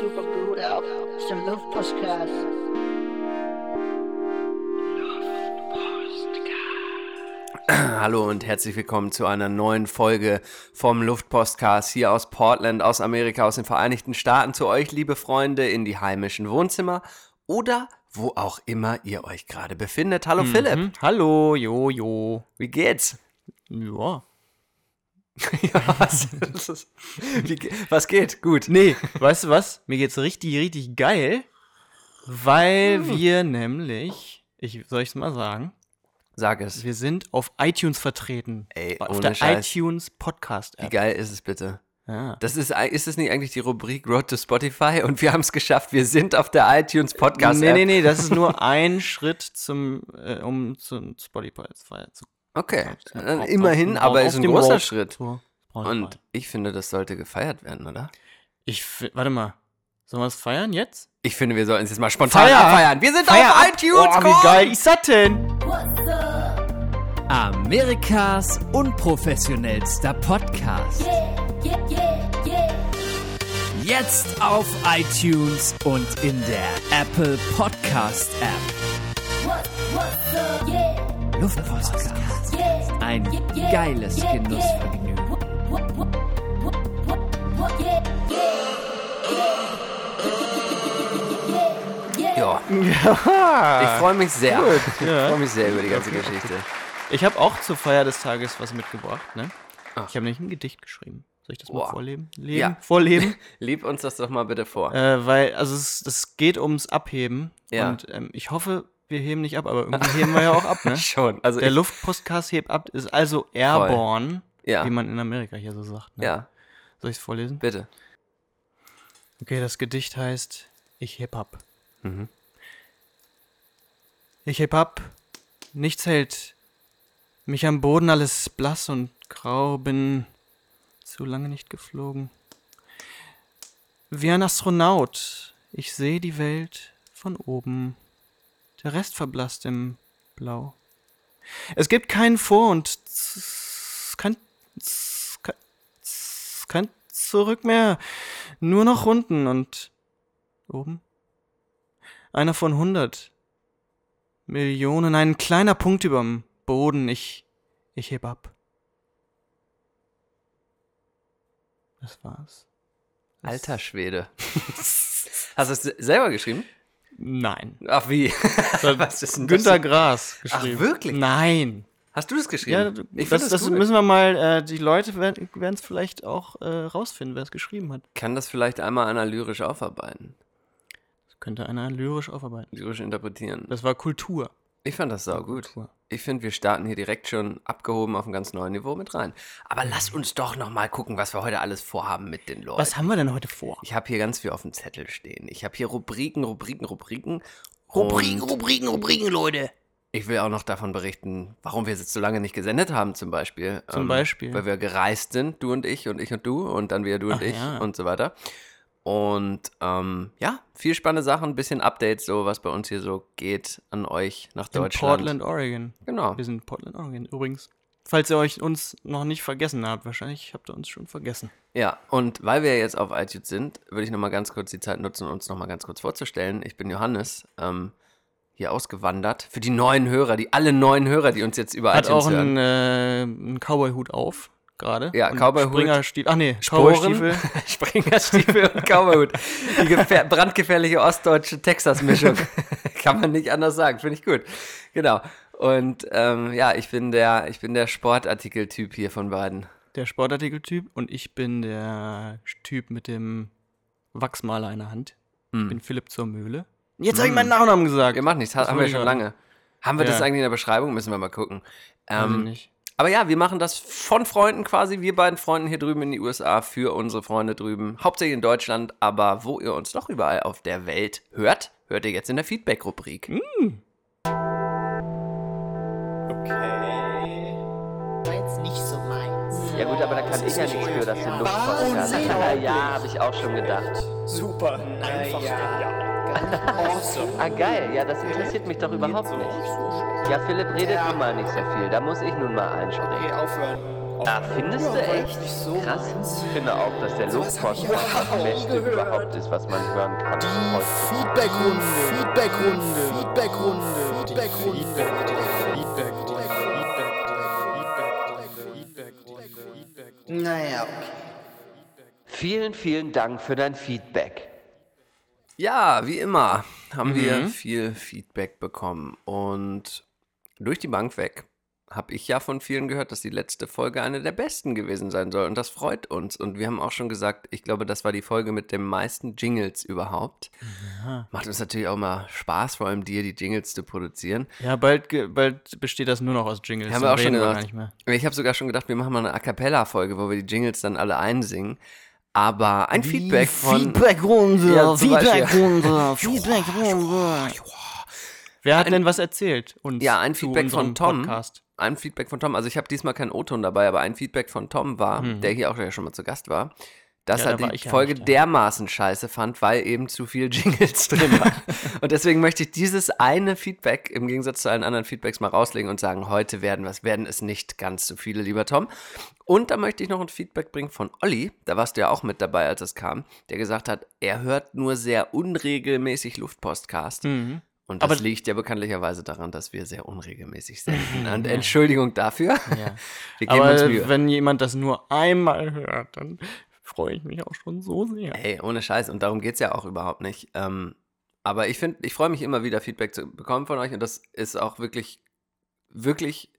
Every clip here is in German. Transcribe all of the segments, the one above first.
super gut ist ein Luftpostcast. Hallo und herzlich willkommen zu einer neuen Folge vom Luftpostcast hier aus Portland, aus Amerika, aus den Vereinigten Staaten zu euch, liebe Freunde, in die heimischen Wohnzimmer oder wo auch immer ihr euch gerade befindet. Hallo Philipp, Mhm. Hallo, jo, jo. wie geht's? Ja. ja, was, das ist- wie, was geht? Gut. Nee, weißt du was? Mir geht's richtig, richtig geil, weil Hm. wir nämlich, ich soll ich's mal sagen, Sag es. wir sind auf iTunes vertreten. Ey, auf der Scheiß. iTunes Podcast Wie App. geil ist es bitte? Ja. Das ist, ist es nicht eigentlich die Rubrik Road to Spotify? Und wir haben es geschafft. Wir sind auf der iTunes Podcast. nee, App. nee, nee, das ist nur ein Schritt zum, äh, um zum Spotify zu Okay, Ja, dann auf- immerhin, auf- aber ist ein großer Road Schritt. Und ich finde, das sollte gefeiert werden, oder? ich, warte mal, sollen wir es feiern jetzt? Ich finde, wir sollten es jetzt mal spontan Feier! abfeiern. Wir sind Feier auf iTunes, Oh, wie geil ist das denn? Amerikas unprofessionellster Podcast. Jetzt auf iTunes und in der Apple Podcast App. Luftpostcast. Ein geiles Genussvergnügen. Ja. Ich freue mich sehr. Ich ja. freue mich sehr über die ganze Geschichte. Ich habe auch zur Feier des Tages was mitgebracht, ne? Ich habe nämlich ein Gedicht geschrieben. Soll ich das mal Boah. vorleben? Leben? Ja. Vorleben? Lieb uns das doch mal bitte vor. äh, weil, also es, es geht ums Abheben. Ja. Und ähm, ich hoffe, wir heben nicht ab, aber irgendwie heben wir ja auch ab, ne? Schon. Also Der Luftpostcast hebt ab, ist also airborne, Ja. wie man in Amerika hier so sagt. Ne? ja, Soll ich es vorlesen? bitte. Okay, das Gedicht heißt Ich heb ab. Mhm. Ich heb ab, nichts hält mich am Boden, alles blass und grau, bin zu lange nicht geflogen. Wie ein Astronaut, ich sehe die Welt von oben, der Rest verblasst im Blau. Es gibt kein Vor und kein, kein Zurück mehr, nur noch unten und oben. Einer von hundert Millionen, ein kleiner Punkt überm Boden. Ich, ich heb ab. Das war's. Das- Alter Schwede. Hast du es selber geschrieben? Nein. Ach wie? Das Was ist denn das Günter denn? Gras geschrieben. wirklich? Nein. Hast du das geschrieben? Ja, ich das, das das, müssen wir mal, äh, die Leute werden es vielleicht auch äh, rausfinden, wer es geschrieben hat. Kann das vielleicht einmal einer lyrisch aufarbeiten? Das könnte einer lyrisch aufarbeiten. Lyrisch interpretieren. Das war Kultur. Ich fand das sau gut. Ich finde, wir starten hier direkt schon abgehoben auf ein ganz neues Niveau mit rein. Aber lass uns doch noch mal gucken, was wir heute alles vorhaben mit den Leuten. Was haben wir denn heute vor? Ich habe hier ganz viel auf dem Zettel stehen. Ich habe hier Rubriken, Rubriken, Rubriken. Rubriken, Und Rubriken, Rubriken, Leute. ich will auch noch davon berichten, warum wir jetzt so lange nicht gesendet haben, zum Beispiel. Ähm, Zum Beispiel? Weil wir gereist sind, du und ich und ich und du und dann wieder du und Ach ich ja. und so weiter. Und ähm, ja, viel spannende Sachen, ein bisschen Updates, so was bei uns hier so geht an euch nach In Deutschland. Portland, Oregon. Genau. Wir sind in Portland, Oregon. Übrigens, falls ihr euch uns noch nicht vergessen habt, wahrscheinlich habt ihr uns schon vergessen. Ja, und weil wir jetzt auf iTunes sind, würde ich nochmal ganz kurz die Zeit nutzen, uns nochmal ganz kurz vorzustellen. Ich bin Johannes, ähm, hier ausgewandert. Für die neuen Hörer, die alle neuen Hörer, die uns jetzt über Hat iTunes auch hören. einen, äh, einen Cowboy-Hut auf, gerade. Ja, Cowboy-Hut. Springerstiefel. Ach nee, Sporen, Cowboy-Stiefel. Springerstiefel und Cowboyhut. Die gefähr- brandgefährliche ostdeutsche Texas-Mischung. Kann man nicht anders sagen, finde ich gut. Genau. Und ähm, ja, ich bin der, ich bin der Sportartikel-Typ hier von beiden. Der Sportartikeltyp. Und ich bin der Typ mit dem Wachsmaler in der Hand. Ich Hm. bin Philipp zur Mühle. Jetzt habe ich meinen Nachnamen gesagt. Wir machen nichts, Das haben wir schon lange. Haben wir das Ja. eigentlich in der Beschreibung? Müssen wir mal gucken. Ähm, nicht. Aber ja, wir machen das von Freunden quasi, wir beiden Freunden hier drüben in die USA für unsere Freunde drüben, hauptsächlich in Deutschland, aber wo ihr uns doch überall auf der Welt hört, hört ihr jetzt in der Feedback-Rubrik. War jetzt nicht so meins. Ja gut, aber da kann ich ja nichts für, dass den Luftpostcast. Ja, ja, habe ich auch schon gedacht. Super, einfach genial. Awesome. Ah, geil. Ja, das interessiert mich doch überhaupt nicht. Ja, Philipp redet nun mal nicht so viel. Da muss ich nun mal einspringen. Okay, aufhören. Ah, findest du echt? Krass. Ich finde auch, dass der Luftpost das Beste überhaupt ist, was man hören kann. heutzutage. Feedbackrunde, Feedbackrunde, Feedbackrunde, Feedbackrunde. Naja, okay. Vielen, vielen Dank für dein Feedback. Ja, wie immer haben wir viel Feedback bekommen und durch die Bank weg habe ich ja von vielen gehört, dass die letzte Folge eine der besten gewesen sein soll und das freut uns und wir haben auch schon gesagt, ich glaube, das war die Folge mit den meisten Jingles überhaupt. Macht uns natürlich auch mal Spaß, vor allem dir die Jingles zu produzieren. Ja, bald, bald besteht das nur noch aus Jingles. Haben wir auch schon gedacht. nicht mehr. Ich habe sogar schon gedacht, wir machen mal eine A Cappella-Folge, wo wir die Jingles dann alle einsingen. Aber ein Feedback von. Feedbackrunde, Ja. Feedbackrunde, Feedbackrunde. Wer hat denn was erzählt? Uns Ja, ein Feedback von Tom. Podcast? Ein Feedback von Tom. Also ich habe diesmal keinen O-Ton dabei, aber ein Feedback von Tom war, Mhm. der hier auch ja schon mal zu Gast war, dass Ja, er die Folge nicht dermaßen scheiße fand, weil eben zu viel Jingles drin waren. und deswegen möchte ich dieses eine Feedback im Gegensatz zu allen anderen Feedbacks mal rauslegen und sagen, heute werden es, werden es nicht ganz so viele, lieber Tom. Und da möchte ich noch ein Feedback bringen von Olli, da warst du ja auch mit dabei, als es kam, der gesagt hat, er hört nur sehr unregelmäßig Luftpostcast. Mhm. Und das Aber- liegt ja bekanntlicherweise daran, dass wir sehr unregelmäßig senden. Und Entschuldigung dafür. Ja. Aber wenn jemand das nur einmal hört, dann freue ich mich auch schon so sehr. Hey, ohne Scheiß. Und darum geht es ja auch überhaupt nicht. Ähm, aber ich finde, ich freue mich immer wieder, Feedback zu bekommen von euch. Und das ist auch wirklich, wirklich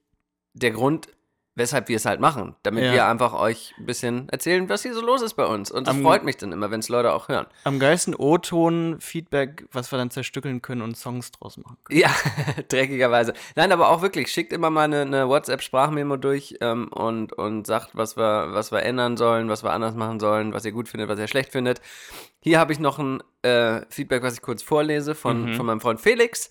der Grund, weshalb wir es halt machen. Damit Ja. wir einfach euch ein bisschen erzählen, was hier so los ist bei uns. Und das Am- freut mich dann immer, wenn es Leute auch hören. Am geilsten O-Ton-Feedback, was wir dann zerstückeln können und Songs draus machen können. Ja, dreckigerweise. Nein, aber auch wirklich, schickt immer mal eine, eine WhatsApp-Sprachmemo durch ähm, und, und sagt, was wir, was wir ändern sollen, was wir anders machen sollen, was ihr gut findet, was ihr schlecht findet. Hier habe ich noch ein äh, Feedback, was ich kurz vorlese von, von meinem Freund Felix.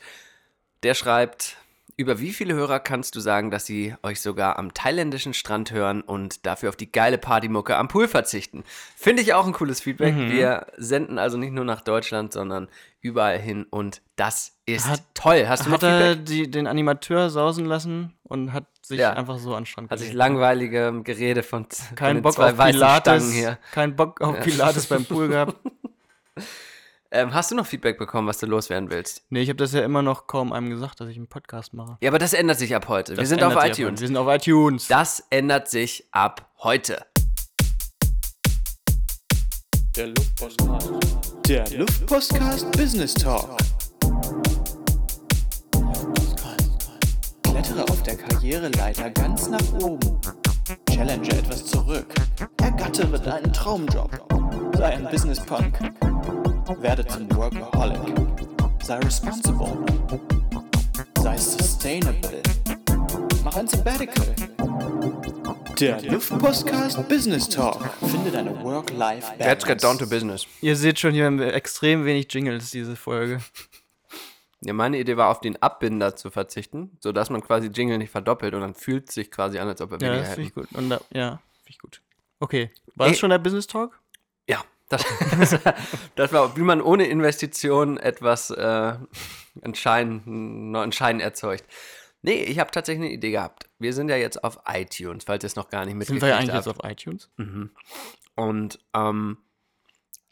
Der schreibt, über wie viele Hörer kannst du sagen, dass sie euch sogar am thailändischen Strand hören und dafür auf die geile Partymucke am Pool verzichten? Finde ich auch ein cooles Feedback. Wir senden also nicht nur nach Deutschland, sondern überall hin und das ist Hat- toll. Hast du noch Hat er die, den Animateur sausen lassen und hat sich Ja. einfach so an Strand Hat sich langweilige Gerede von, Kein Bock zwei auf weißen Pilates, Stangen hier. kein Bock auf Pilates beim Pool gehabt. Ähm, hast du noch Feedback bekommen, was du loswerden willst? Nee, ich habe das ja immer noch kaum einem gesagt, dass ich einen Podcast mache. Ja, aber das ändert sich ab heute. Wir Das sind auf iTunes. Wir sind auf iTunes. Das ändert sich ab heute. Der Luftpostcast. Der Luftpostcast Business Talk. Klettere auf der Karriereleiter ganz nach oben. Challenge etwas zurück. Ergattere deinen Traumjob. Sei ein Business Punk. Werde zum Workaholic. Sei responsible. Sei sustainable. Mach ein Sabbatical. Der Luftpostcast Business Talk. Finde deine Work-Life-Balance. Let's get down to business. Ihr seht schon, hier haben wir extrem wenig Jingles, diese Folge. Ja, meine Idee war, auf den Abbinder zu verzichten, sodass man quasi Jingle nicht verdoppelt und dann fühlt es sich quasi an, als ob wir Ja, weniger das finde ich gut. Und da, ja, finde ich gut. Okay. War Ey. das schon der Business Talk? Das, das war, wie man ohne Investition etwas, äh, einen Schein erzeugt. Nee, ich habe tatsächlich eine Idee gehabt. Wir sind ja jetzt auf iTunes, falls ihr es noch gar nicht Sind mitgekriegt wir ja eigentlich habt. jetzt auf iTunes? Und ähm,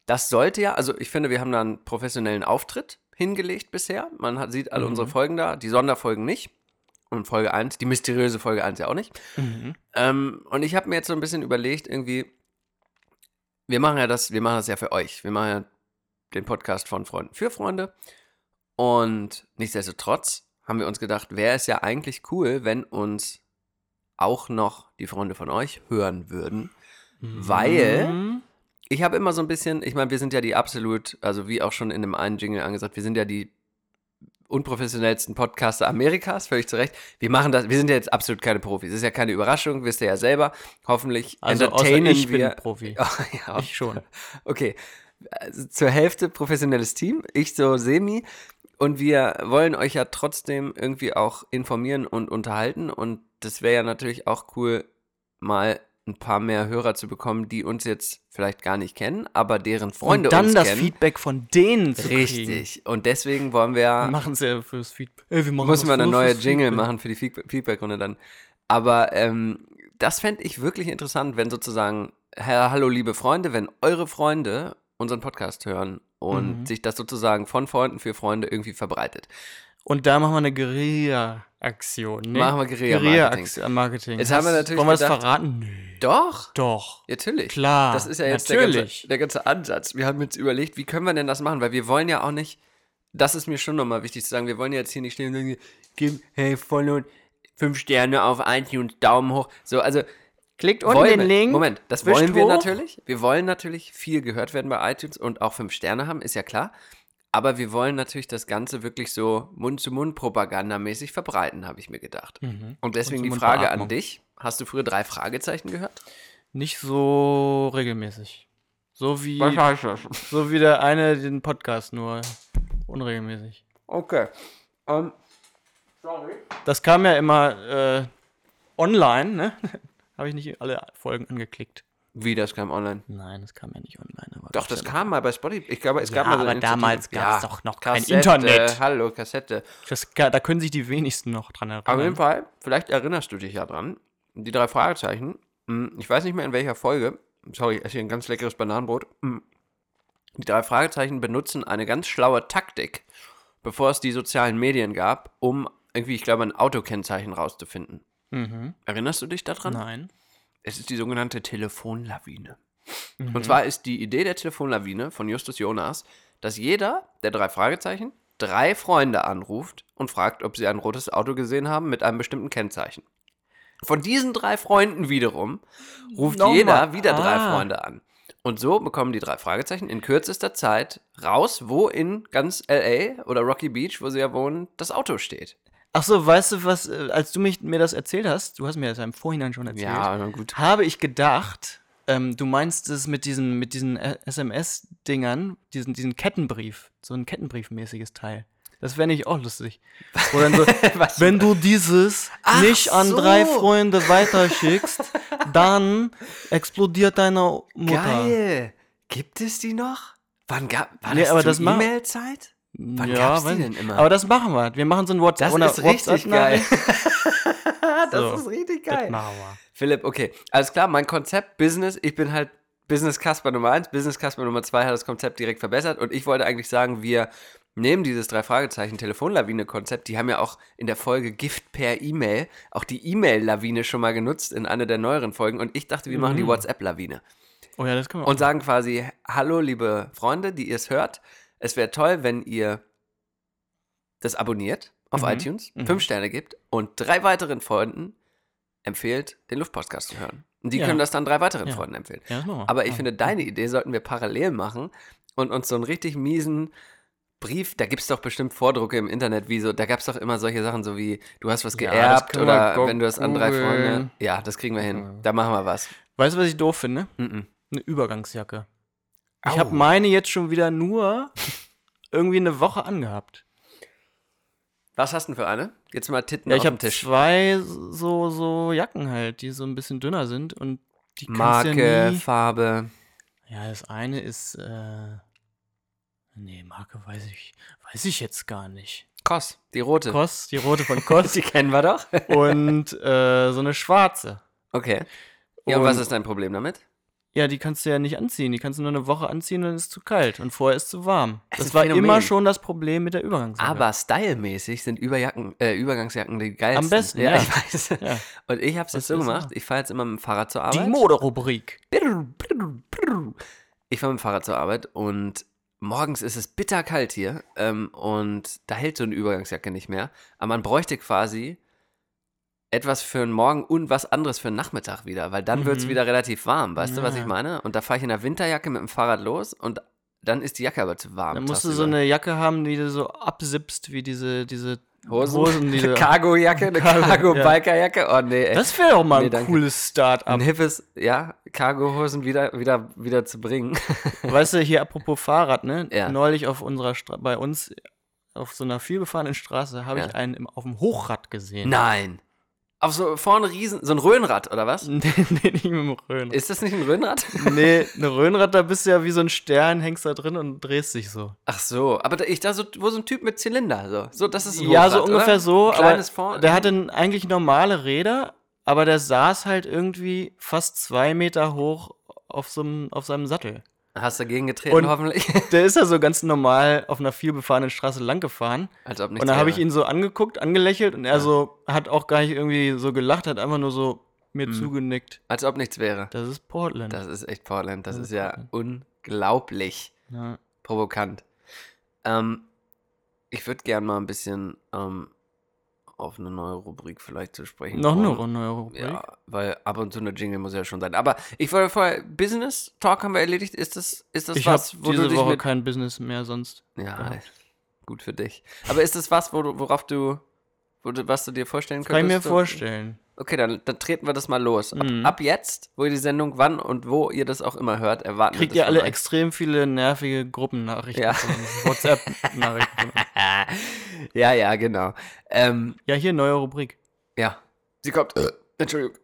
das sollte ja, also ich finde, wir haben da einen professionellen Auftritt hingelegt bisher. Man hat, sieht alle unsere Folgen da, die Sonderfolgen nicht. Und Folge 1, die mysteriöse Folge 1 ja auch nicht. Ähm, und ich habe mir jetzt so ein bisschen überlegt, irgendwie, wir machen ja das, wir machen das ja für euch. Wir machen ja den Podcast von Freunden für Freunde. Und nichtsdestotrotz haben wir uns gedacht, wäre es ja eigentlich cool, wenn uns auch noch die Freunde von euch hören würden. Weil Mhm. ich habe immer so ein bisschen, ich meine, wir sind ja die absolut, also wie auch schon in dem einen Jingle angesagt, wir sind ja die unprofessionellsten Podcaster Amerikas, völlig zu Recht. Wir machen das, wir sind ja jetzt absolut keine Profis. Das ist ja keine Überraschung, wisst ihr ja selber. Hoffentlich Also entertainen ich bin wir. Profi. Oh, ja, Ich schon. Okay. Also zur Hälfte professionelles Team, ich so semi. Und wir wollen euch ja trotzdem irgendwie auch informieren und unterhalten. Und das wäre ja natürlich auch cool, mal ein paar mehr Hörer zu bekommen, die uns jetzt vielleicht gar nicht kennen, aber deren Freunde und dann uns das kennen. Feedback von denen zu kriegen. Richtig. Und deswegen wollen wir, Machen sie ja fürs Feedback. Ey, wir machen müssen wir eine neue Jingle Feedback. machen für die Feedback- Feedback-Runde dann. Aber ähm, das fände ich wirklich interessant, wenn sozusagen, Herr, hallo liebe Freunde, wenn eure Freunde unseren Podcast hören und Mhm. sich das sozusagen von Freunden für Freunde irgendwie verbreitet. Und da machen wir eine Guerilla-Aktion. Ne? Machen wir Guerilla-Marketing. Guerilla-Marketing. Jetzt haben wir natürlich Wollen wir das verraten? Nee. Doch, Doch. natürlich. Klar, Das ist ja jetzt der ganze, natürlich. der ganze Ansatz. Wir haben jetzt überlegt, wie können wir denn das machen? Weil wir wollen ja auch nicht, das ist mir schon nochmal wichtig zu sagen, wir wollen ja jetzt hier nicht stehen und sagen, gib, hey, follow, fünf Sterne auf iTunes, Daumen hoch. So, also Klickt unten den Link. Moment, das wollen wir hoch. natürlich. Wir wollen natürlich viel gehört werden bei iTunes und auch fünf Sterne haben, ist ja klar. Aber wir wollen natürlich das Ganze wirklich so Mund-zu-Mund-Propagandamäßig verbreiten, habe ich mir gedacht. Mhm. Und deswegen die Frage an dich. Hast du früher drei Fragezeichen gehört? Nicht so regelmäßig. So wie, heißt das? so wie der eine den Podcast, nur unregelmäßig. Okay. Ähm, Das kam ja immer äh, online, ne? Habe ich nicht alle Folgen angeklickt. Wie, das kam online? Nein, das kam ja nicht online. Aber Doch, das kam mal bei Spotify. Ich glaube, es gab Ja, mal so aber damals Initiative. gab's doch noch kein Kassette, Internet. Hallo, Kassette. Das, da können sich die wenigsten noch dran erinnern. Auf jeden Fall, vielleicht erinnerst du dich ja dran. Die drei Fragezeichen. hm, Ich weiß nicht mehr in welcher Folge. Sorry, ich esse hier ein ganz leckeres Bananenbrot. Hm. Die drei Fragezeichen benutzen eine ganz schlaue Taktik, bevor es die sozialen Medien gab, um irgendwie, ich glaube, ein Autokennzeichen rauszufinden. Mhm. Erinnerst du dich daran? Nein. Es ist die sogenannte Telefonlawine. Mhm. Und zwar ist die Idee der Telefonlawine von Justus Jonas, dass jeder der drei Fragezeichen drei Freunde anruft und fragt, ob sie ein rotes Auto gesehen haben mit einem bestimmten Kennzeichen. Von diesen drei Freunden wiederum ruft Nochmal. jeder wieder drei Ah. Freunde an. Und so bekommen die drei Fragezeichen in kürzester Zeit raus, wo in ganz LA oder Rocky Beach, wo sie ja wohnen, das Auto steht. Ach so, weißt du was, äh, als du mich, mir das erzählt hast, du hast mir das ja im Vorhinein schon erzählt, na gut. habe ich gedacht, ähm, du meinst es mit diesen, mit diesen äh, SMS-Dingern, diesen, diesen Kettenbrief, so ein Kettenbriefmäßiges Teil. Das wäre nicht auch lustig. Wo dann so, wenn du dieses Ach nicht an so. drei Freunde weiterschickst, dann explodiert deine Mutter. Geil. Gibt es die noch? Wann gab war Nee, das aber das ma- E-Mail-Zeit? Wann ja, gab's die denn immer? Aber das machen wir. Wir machen so ein WhatsApp. Das ist richtig geil. Das So. ist richtig Das geil. machen wir. Philipp, okay. Alles klar, mein Konzept Business, ich bin halt Business Casper Nummer 1, Business Casper Nummer 2 hat das Konzept direkt verbessert und ich wollte eigentlich sagen, wir nehmen dieses drei Fragezeichen Telefonlawine Konzept, die haben ja auch in der Folge Gift per E-Mail auch die E-Mail Lawine schon mal genutzt in einer der neueren Folgen und ich dachte, wir machen die Mhm. WhatsApp Lawine. Oh ja, das können wir und sagen quasi, hallo liebe Freunde, die ihr es hört, es wäre toll, wenn ihr das abonniert auf Mhm. iTunes, Mhm. fünf Sterne gibt und drei weiteren Freunden empfehlt, den Luftpodcast zu hören. Und die Ja. können das dann drei weiteren Ja. Freunden empfehlen. Ja. Aber ich finde, deine Idee sollten wir parallel machen und uns so einen richtig miesen Brief, da gibt es doch bestimmt Vordrucke im Internet, wie so, da gab es doch immer solche Sachen, so wie, du hast was geerbt oder wenn du das an drei Freunde. Ja, das kriegen wir hin. Da machen wir was. Weißt du, was ich doof finde? Mhm. Eine Übergangsjacke. Ich habe meine jetzt schon wieder nur irgendwie eine Woche angehabt. Was hast du denn für eine? Jetzt mal Titten Ja, auf ich habe Tisch. zwei so, so Jacken halt, die so ein bisschen dünner sind und die Marke, ja. Farbe. Ja, das eine ist, äh, nee, Marke weiß ich, weiß ich jetzt gar nicht. Koss, die rote. Koss, die rote von Koss Die kennen wir doch. und äh, so eine schwarze. Okay. Ja, und was Und- ist dein Problem damit? Ja, die kannst du ja nicht anziehen. Die kannst du nur eine Woche anziehen und dann ist es zu kalt. Und vorher ist es zu warm. Es das war Phänomen. immer schon das Problem mit der Übergangsjacke. Aber stylmäßig sind Überjacken, äh, Übergangsjacken die geilsten. Am besten, ja. ja. ich weiß. Ja. Und ich habe es jetzt so gemacht, ich fahre jetzt immer mit dem Fahrrad zur Arbeit. die Moderubrik. Ich fahre mit dem Fahrrad zur Arbeit und morgens ist es bitterkalt hier ähm, und da hält so eine Übergangsjacke nicht mehr. Aber man bräuchte quasi etwas für einen Morgen und was anderes für einen Nachmittag wieder, weil dann wird es Mhm. wieder relativ warm. Weißt du, was Ja. ich meine? Und da fahre ich in der Winterjacke mit dem Fahrrad los und dann ist die Jacke aber zu warm. Dann musst du so eine Jacke haben, die du so absippst, wie diese, diese Hosen, Hosen die du, Cargo-Jacke, eine Cargo, ja. Cargo-Biker-Jacke. Oh nee, ey. Das wäre doch mal Nee, ein danke. cooles Start-up. ein hippes, ja, Cargo-Hosen wieder, wieder, wieder zu bringen. Weißt du, hier apropos Fahrrad, ne? Ja. Neulich auf unserer Stra bei uns auf so einer vielbefahrenen Straße habe Ja. ich einen auf dem Hochrad gesehen. Nein. Auf so vorne riesen, so ein Röhnrad, oder was? nee, nee, nicht mit dem Röhnrad. Ist das nicht ein Röhnrad? nee, ein Röhnrad, da bist du ja wie so ein Stern, hängst da drin und drehst dich so. Ach so, aber da, ich da so, wo so ein Typ mit Zylinder, so, so das ist ein Ja, Hochrad, so ungefähr oder? so, Ein kleines aber vorne. der hatte eigentlich normale Räder, aber der saß halt irgendwie fast zwei Meter hoch auf, so einem, auf seinem Sattel. Hast dagegen getreten, Und- hoffentlich. Der ist ja so ganz normal auf einer vielbefahrenen Straße lang gefahren. Als ob nichts Und dann habe ich ihn so angeguckt, angelächelt und er so hat auch gar nicht irgendwie so gelacht, hat einfach nur so mir zugenickt. Als ob nichts wäre. Das ist Portland. Das ist echt Portland. Das Das ist ist ja Portland. unglaublich ja. provokant. Ähm, ich würde gern mal ein bisschen ähm, auf eine neue Rubrik vielleicht zu sprechen Noch eine kommen. neue Rubrik. Ja, weil ab und zu eine Jingle muss ja schon sein. Aber ich wollte vorher, Business Talk haben wir erledigt. Ist das, ist das ich was, wo du diese dich Woche mit... kein Business mehr sonst. Ja, gehabt. gut für dich. Aber ist das was, wo du, worauf du, wo du, was du dir vorstellen Kann ich könntest? mir vorstellen. Okay, dann, dann treten wir das mal los. Ab, Mhm. ab jetzt, wo ihr die Sendung wann und wo ihr das auch immer hört, erwarten Kriegt wir ihr alle euch. extrem viele nervige Gruppennachrichten, Ja. WhatsApp-Nachrichten. ja, ja, genau. Ähm, Ja, hier neue Rubrik. ja, sie kommt. Äh, Entschuldigung.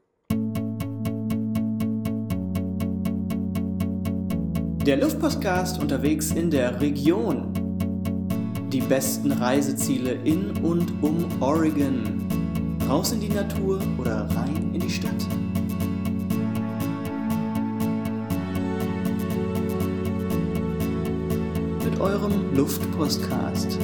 Der Luftpostcast unterwegs in der Region. Die besten Reiseziele in und um Oregon. Raus in die Natur oder rein in die Stadt. Mit eurem Luftpostcast.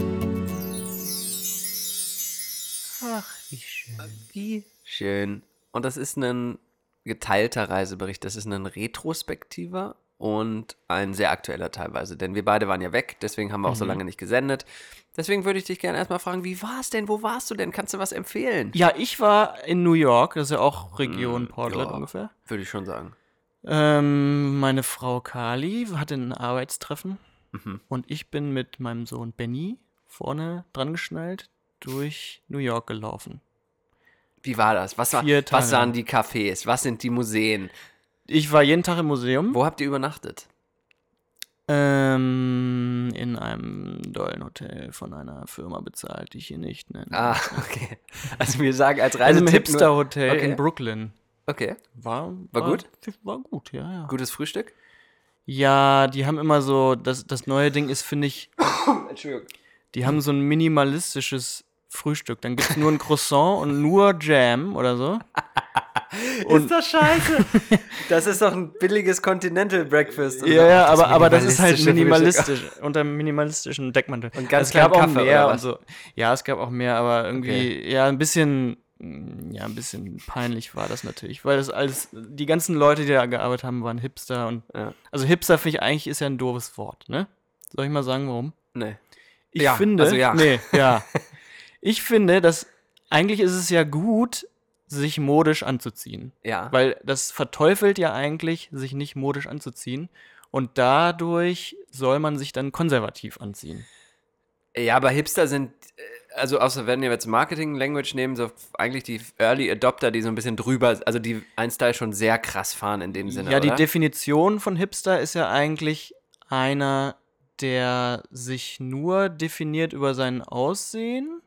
Ach, wie schön. Wie schön. Und das ist ein geteilter Reisebericht. Das ist ein retrospektiver und ein sehr aktueller teilweise. Denn wir beide waren ja weg, deswegen haben wir auch so Mhm. lange nicht gesendet. Deswegen würde ich dich gerne erstmal fragen, wie war es denn? Wo warst du denn? Kannst du was empfehlen? Ja, ich war in New York, das ist ja auch Region Mm, Portland ja. ungefähr. Würde ich schon sagen. Ähm, meine Frau Kali hatte ein Arbeitstreffen Mhm. und ich bin mit meinem Sohn Benny vorne dran geschnallt durch New York gelaufen. Wie war das? Was, war, was waren die Cafés? Was sind die Museen? Ich war jeden Tag im Museum. Wo habt ihr übernachtet? Ähm, in einem dollen Hotel von einer Firma bezahlt, die ich hier nicht nenne. Ah, okay. Also wir sagen als in einem Reisetipp nur- Hipster-Hotel Okay. in Brooklyn. Okay. War, War gut? War gut, ja, ja. Gutes Frühstück? Ja, die haben immer so, das, das neue Ding ist, finde ich, Entschuldigung. die haben so ein minimalistisches Frühstück. Dann gibt es nur ein Croissant und nur Jam oder so. ist das scheiße? das ist doch ein billiges Continental Breakfast. Und Ja, ja, aber, aber das ist halt minimalistisch, unter minimalistischen Deckmantel. Und ganz es gab auch Kaffee, mehr und so. Ja, es gab auch mehr, aber irgendwie, ja, ein bisschen, ja, ein bisschen peinlich war das natürlich, weil das alles, die ganzen Leute, die da gearbeitet haben, waren Hipster und, Ja. also Hipster finde ich eigentlich ist ja ein doofes Wort, ne? Soll ich mal sagen, warum? Nee. Ich Ja, finde, also ja. nee, ja. Ich finde, dass eigentlich ist es ja gut, sich modisch anzuziehen. Ja. Weil das verteufelt ja eigentlich, sich nicht modisch anzuziehen. Und dadurch soll man sich dann konservativ anziehen. Ja, aber Hipster sind, äh, also außer wenn wir jetzt Marketing-Language nehmen, so eigentlich die Early Adopter, die so ein bisschen drüber, also die ein Style schon sehr krass fahren in dem Sinne, ja, die oder? Definition von Hipster ist ja eigentlich einer, der sich nur definiert über sein Aussehen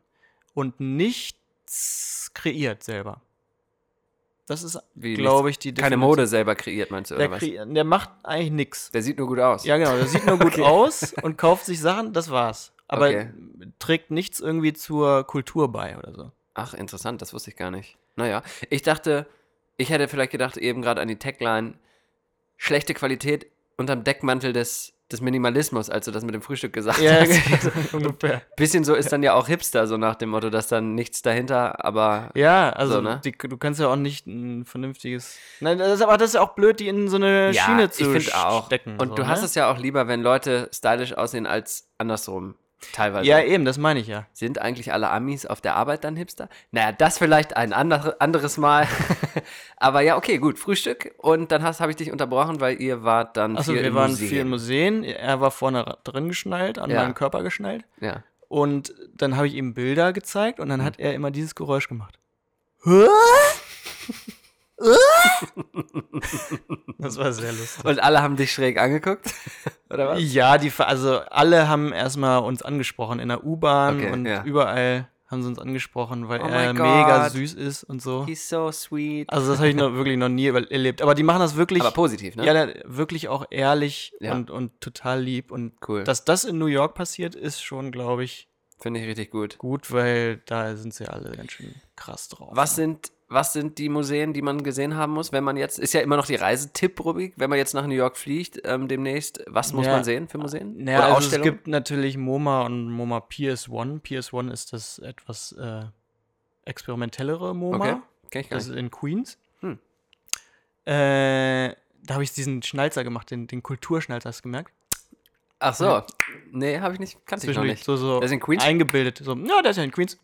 und nichts kreiert selber. Das ist, glaube ich, die Keine Mode selber kreiert, meinst du, Der, oder was? der macht eigentlich nichts. Der sieht nur gut aus. Ja, genau. Der sieht nur gut Okay. aus und kauft sich Sachen, das war's. Aber Okay. trägt nichts irgendwie zur Kultur bei oder so. Ach, interessant, das wusste ich gar nicht. Naja, ich dachte, ich hätte vielleicht gedacht, eben gerade an die Tagline, schlechte Qualität unterm Deckmantel des, des Minimalismus, als du das mit dem Frühstück gesagt Ja, hast. ungefähr. Bisschen so ist dann ja auch Hipster, so nach dem Motto, dass dann nichts dahinter, aber Ja, also So, ne? die, du kannst ja auch nicht ein vernünftiges. Nein, das ist, aber das ist ja auch blöd, die in so eine ja, Schiene ich zu finde auch. stecken. Und so, du ne? hast es ja auch lieber, wenn Leute stylisch aussehen als andersrum. Teilweise. Ja, eben, das meine ich ja. Sind eigentlich alle Amis auf der Arbeit dann Hipster? Naja, das vielleicht ein andere, anderes Mal. Aber ja, okay, gut. Frühstück. Und dann habe ich dich unterbrochen, weil ihr wart dann viel wir in waren Museen. viel in Museen. Er war vorne drin geschnallt, an Ja. meinen Körper geschnallt. Ja. Und dann habe ich ihm Bilder gezeigt und dann hat er immer dieses Geräusch gemacht. Das war sehr lustig. Und alle haben dich schräg angeguckt? Oder was? Ja, die, also alle haben erstmal uns angesprochen in der U-Bahn Okay, und ja. überall haben sie uns angesprochen, weil Oh er mega God. süß ist und so. He's so sweet. Also das habe ich noch, wirklich noch nie erlebt. Aber die machen das wirklich, Aber positiv, ne? ja, der- wirklich auch ehrlich Ja. und, und total lieb. Und Cool. dass das in New York passiert, ist schon, glaube ich, Finde ich richtig gut. gut, weil da sind sie alle ganz schön krass drauf. Was sind, was sind die Museen, die man gesehen haben muss, wenn man jetzt, ist ja immer noch die Reisetipp-Rubrik, wenn man jetzt nach New York fliegt ähm, demnächst, was muss Ja. man sehen für Museen? Naja, Oder also es gibt natürlich MoMA und MoMA PS1. PS1 ist das etwas äh, experimentellere MoMA. Okay, kenn ich gar Das ist in Queens. Hm. Äh, da habe ich diesen Schnalzer gemacht, den, den Kulturschnalzer, hast du gemerkt? Ach so. Nee, habe ich nicht, kannte ich noch nicht. so, so Der ist in Queens? eingebildet. So, ja, der ist ja in Queens.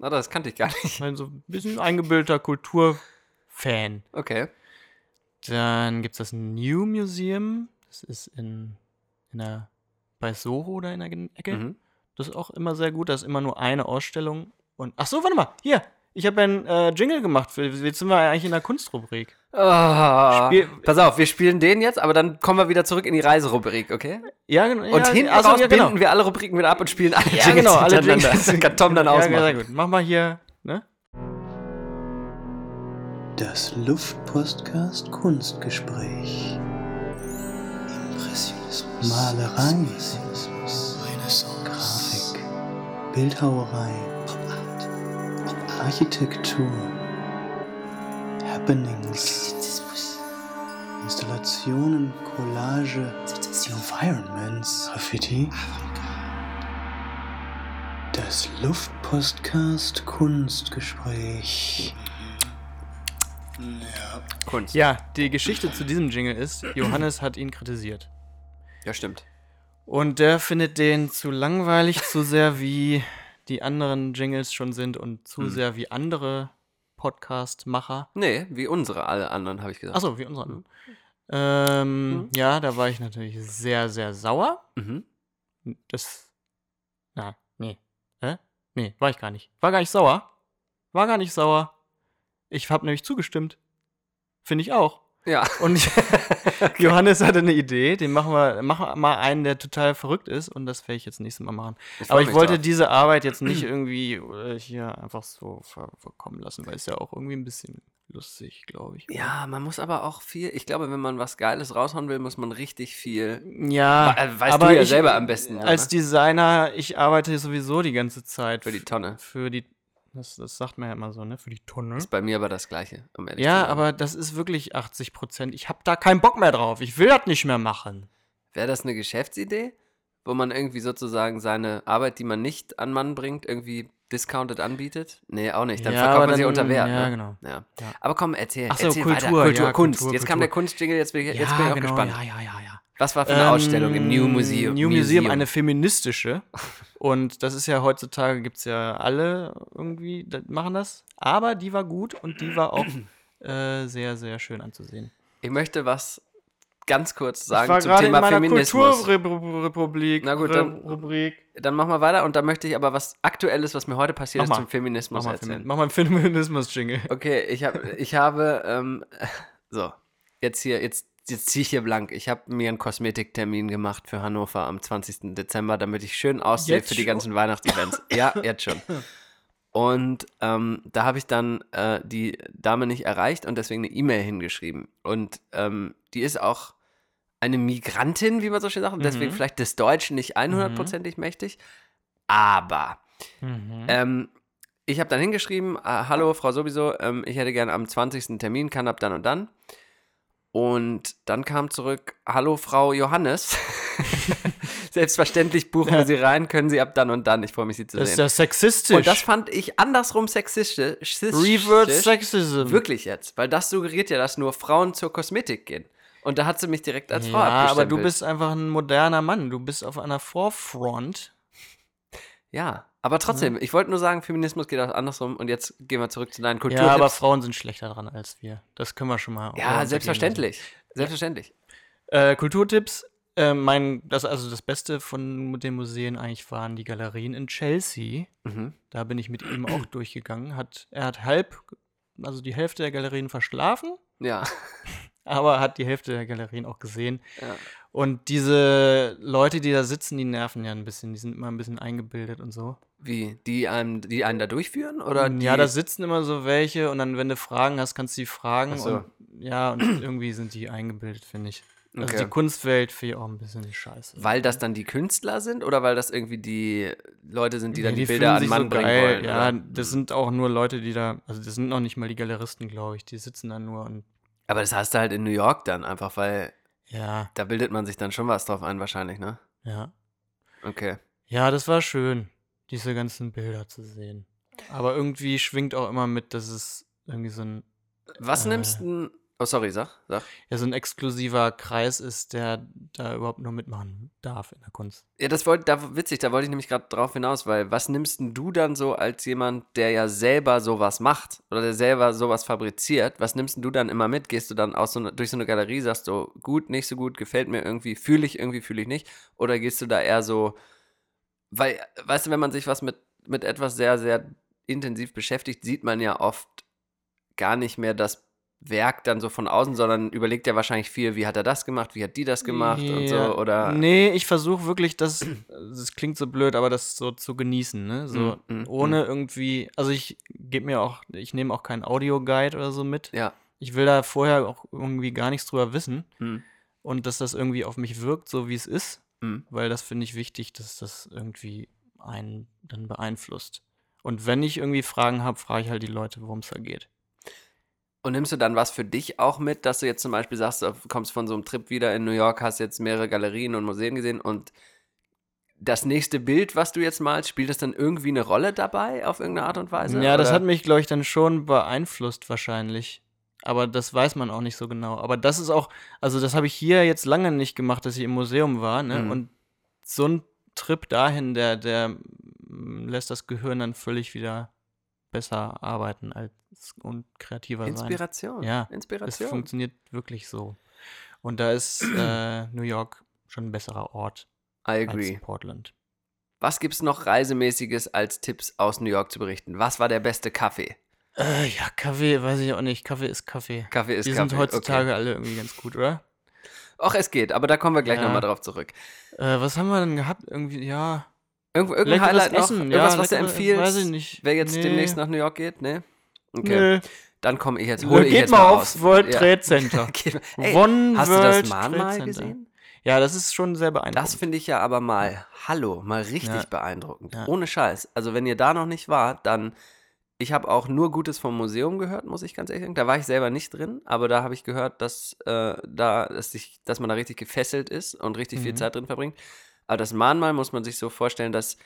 Ah, das kannte ich gar nicht. Also ein bisschen eingebildeter Kulturfan. Okay. Dann gibt es das New Museum. Das ist in, in der, bei Soho da in der Ecke. Mhm. Das ist auch immer sehr gut. Da ist immer nur eine Ausstellung. Und ach so, warte mal. Hier, ich habe einen äh, Jingle gemacht. Für, jetzt sind wir eigentlich in der Kunstrubrik. Spiel- pass auf, wir spielen den jetzt, aber dann kommen wir wieder zurück in die Reiserubrik, okay? Ja, genau. Und ja, hinten ach so, raus ja, genau. binden wir alle Rubriken wieder ab und spielen alle Ja, Jingles genau, alle hintereinander. Jingles. Das kann Tom dann Ja, ausmachen. sehr gut. Mach mal hier, ne? Das Luftpostcast Kunstgespräch. Impressionismus. Malerei. Grafik. Bildhauerei. Architektur. Happenings. Installationen, Collage, Environments, Graffiti. Das Luftpostcast Kunstgespräch. Kunst. Ja, die Geschichte zu diesem Jingle ist, Johannes hat ihn kritisiert. Ja, stimmt. Und der findet den zu langweilig, zu sehr wie die anderen Jingles schon sind und Hm. zu sehr wie andere Podcast-Macher. Nee, wie unsere alle anderen, habe ich gesagt. Achso, wie unsere. Ähm, Ja, da war ich natürlich sehr, sehr sauer. Mhm. Das. Na, nee. Hä? Nee, war ich gar nicht. War gar nicht sauer. War gar nicht sauer. Ich habe nämlich zugestimmt. Finde ich auch. Ja. Und Johannes hatte eine Idee, den machen wir, machen wir mal einen, der total verrückt ist und das werde ich jetzt nächstes Mal machen. Ich Aber ich wollte drauf. diese Arbeit jetzt nicht irgendwie äh, hier einfach so ver verkommen lassen, weil es ja auch irgendwie ein bisschen lustig, glaube ich. Ja, man muss aber auch viel, ich glaube, wenn man was Geiles raushauen will, muss man richtig viel. Ja, äh, weißt aber du ja ich, selber am besten, Als ne? Designer, ich arbeite sowieso die ganze Zeit Für die Tonne. Für die, das, das sagt man ja immer so, ne? Für die Tonne. Ist bei mir aber das Gleiche, um ehrlich zu Ja, sein. aber das ist wirklich 80 Prozent. Ich habe da keinen Bock mehr drauf. Ich will das nicht mehr machen. Wäre das eine Geschäftsidee, wo man irgendwie sozusagen seine Arbeit, die man nicht an Mann bringt, irgendwie discounted anbietet? Nee, auch nicht. Dann Ja, verkauft aber man sie dann- unter Wert. ja, ne? genau. Ja. Ja. Aber komm, erzähl. Ach so, erzähl Kultur, weiter. Kultur, ja, Kunst. Kultur, jetzt kam der Kultur. Kunstjingle, jetzt bin ich, jetzt bin ich auch gespannt. Ja, ja, ja, ja. Was war für eine Ausstellung im New Museum? New Museum, eine feministische. Und das ist ja heutzutage, gibt es ja alle irgendwie, machen das. Aber die war gut und die war auch äh, sehr, sehr schön anzusehen. Ich möchte was ganz kurz ich sagen war zum gerade in Thema meiner Feminismus. Kulturrepublik. Na gut, dann- Rubrik. Dann machen wir weiter und dann möchte ich aber was Aktuelles, was mir heute passiert ist, zum Feminismus Mach mal, erzählen. Mach mal einen Feminismus-Jingle. Okay, ich habe, ich habe, ähm, so, jetzt hier, jetzt, jetzt ziehe ich hier blank. Ich habe mir einen Kosmetiktermin gemacht für Hannover am 20. Dezember, damit ich schön aussehe Jetzt für die schon? ganzen Weihnachtsevents. ja, jetzt schon. Und ähm, da habe ich dann äh, die Dame nicht erreicht und deswegen eine E-Mail hingeschrieben. Und ähm, die ist auch eine Migrantin, wie man so schön sagt, und deswegen Mhm. vielleicht des Deutschen nicht 100%ig mächtig. Aber Mhm. ähm, ich habe dann hingeschrieben, ah, hallo Frau sowieso, ähm, ich hätte gerne am 20. einen Termin, kann ab dann und dann. Und dann kam zurück, hallo Frau Johannes. Selbstverständlich buchen wir Sie rein, können Sie ab dann und dann. Ich freue mich, Sie zu das ist sehen. ja sexistisch. Und das fand ich andersrum sexistisch. Reverse Sexism. Wirklich jetzt, weil das suggeriert ja, dass nur Frauen zur Kosmetik gehen. Und da hat sie mich direkt als Frau Ja, aber du bist einfach ein moderner Mann. Du bist auf einer Forefront. Ja, aber trotzdem, ich wollte nur sagen, Feminismus geht auch andersrum. Und jetzt gehen wir zurück zu deinen Ja, Kulturtipps. aber Frauen sind schlechter dran als wir. Das können wir schon mal. Ja, selbstverständlich. Selbstverständlich. Äh, Kulturtipps. Äh, mein, das, also das Beste von den Museen eigentlich waren die Galerien in Chelsea. Mhm. Da bin ich mit ihm auch durchgegangen. Hat, er hat halb, also die Hälfte der Galerien verschlafen. Ja. aber hat die Hälfte der Galerien auch gesehen. Ja. Und diese Leute, die da sitzen, die nerven ja ein bisschen. Die sind immer ein bisschen eingebildet und so. Wie? Die einem, die einen da durchführen? Oder die, ja, da sitzen immer so welche und dann, wenn du Fragen hast, kannst du die fragen. So. Und, ja, und irgendwie sind die eingebildet, finde ich. Also Okay. die Kunstwelt finde ich auch ein bisschen scheiße. Weil das dann die Künstler sind oder weil das irgendwie die Leute sind, die dann Nee, die, Bilder an sich Mann so bringen geil. wollen? Ja, oder? das sind auch nur Leute, die da, also das sind noch nicht mal die Galeristen, glaube ich. Die sitzen da nur und Aber das hast du halt in New York dann einfach, weil ja, da bildet man sich dann schon was drauf ein, wahrscheinlich, ne? ja. Okay. Ja, das war schön, diese ganzen Bilder zu sehen. Aber irgendwie schwingt auch immer mit, dass es irgendwie so ein, Was Äh. nimmst du. Oh, sorry, sag. sag. ja, so ein exklusiver Kreis ist, der da überhaupt nur mitmachen darf in der Kunst. Ja, das wollte, da witzig, da wollte ich nämlich gerade drauf hinaus, weil was nimmst denn du dann so als jemand, der ja selber sowas macht oder der selber sowas fabriziert? Was nimmst denn du dann immer mit? Gehst du dann aus so ne, durch so eine Galerie, sagst du, gut, nicht so gut, gefällt mir irgendwie, fühle ich irgendwie, fühle ich nicht? Oder gehst du da eher so, weil, weißt du, wenn man sich was mit, mit etwas sehr, sehr intensiv beschäftigt, sieht man ja oft gar nicht mehr das Werk dann so von außen, sondern überlegt ja wahrscheinlich viel, wie hat er das gemacht, wie hat die das gemacht und so, Ja, oder? Nee, ich versuche wirklich, das, das klingt so blöd, aber das so zu genießen, ne? So Mm, mm, ohne irgendwie, also ich gebe mir auch, ich nehme auch keinen Audioguide oder so mit. Ja. Ich will da vorher auch irgendwie gar nichts drüber wissen Hm. und dass das irgendwie auf mich wirkt, so wie es ist, Hm. weil das finde ich wichtig, dass das irgendwie einen dann beeinflusst. Und wenn ich irgendwie Fragen habe, frage ich halt die Leute, worum es da geht. Und nimmst du dann was für dich auch mit, dass du jetzt zum Beispiel sagst, du kommst von so einem Trip wieder in New York, hast jetzt mehrere Galerien und Museen gesehen und das nächste Bild, was du jetzt malst, spielt das dann irgendwie eine Rolle dabei auf irgendeine Art und Weise? Ja, das oder? hat mich, glaube ich, dann schon beeinflusst wahrscheinlich. Aber das weiß man auch nicht so genau. Aber das ist auch, also das habe ich hier jetzt lange nicht gemacht, dass ich im Museum war. Ne? Mhm. Und so ein Trip dahin, der, der mm, lässt das Gehirn dann völlig wieder besser arbeiten als und kreativer sein. Inspiration. Ja, Es Inspiration. funktioniert wirklich so. Und da ist äh, New York schon ein besserer Ort I agree. als Portland. Was gibt's noch Reisemäßiges als Tipps aus New York zu berichten? Was war der beste Kaffee? Äh, ja, Kaffee, weiß ich auch nicht. Kaffee ist Kaffee. Kaffee ist Die Kaffee. sind heutzutage Okay. alle irgendwie ganz gut, oder? Och, es geht, aber da kommen wir gleich Ja. nochmal drauf zurück. Äh, was haben wir denn gehabt? Irgendwie, ja. Irgendwo, irgendein Leckeres Highlight noch? Essen, Irgendwas, ja, was du empfiehlst? weiß ich nicht. Wer jetzt Nee. demnächst nach New York geht? Nee? Okay. Nö. Dann komme ich jetzt, hole ich geht jetzt mal mal aufs. World. Trade Center. Ey, One hast du das World Mahnmal gesehen? Ja, das ist schon sehr beeindruckend. Das finde ich ja aber mal, hallo, mal richtig Ja. beeindruckend. Ja. Ohne Scheiß. Also wenn ihr da noch nicht wart, dann, ich habe auch nur Gutes vom Museum gehört, muss ich ganz ehrlich sagen. Da war ich selber nicht drin, aber da habe ich gehört, dass, äh, da, dass, sich, dass man da richtig gefesselt ist und richtig viel Mhm. Zeit drin verbringt. Aber das Mahnmal muss man sich so vorstellen, dass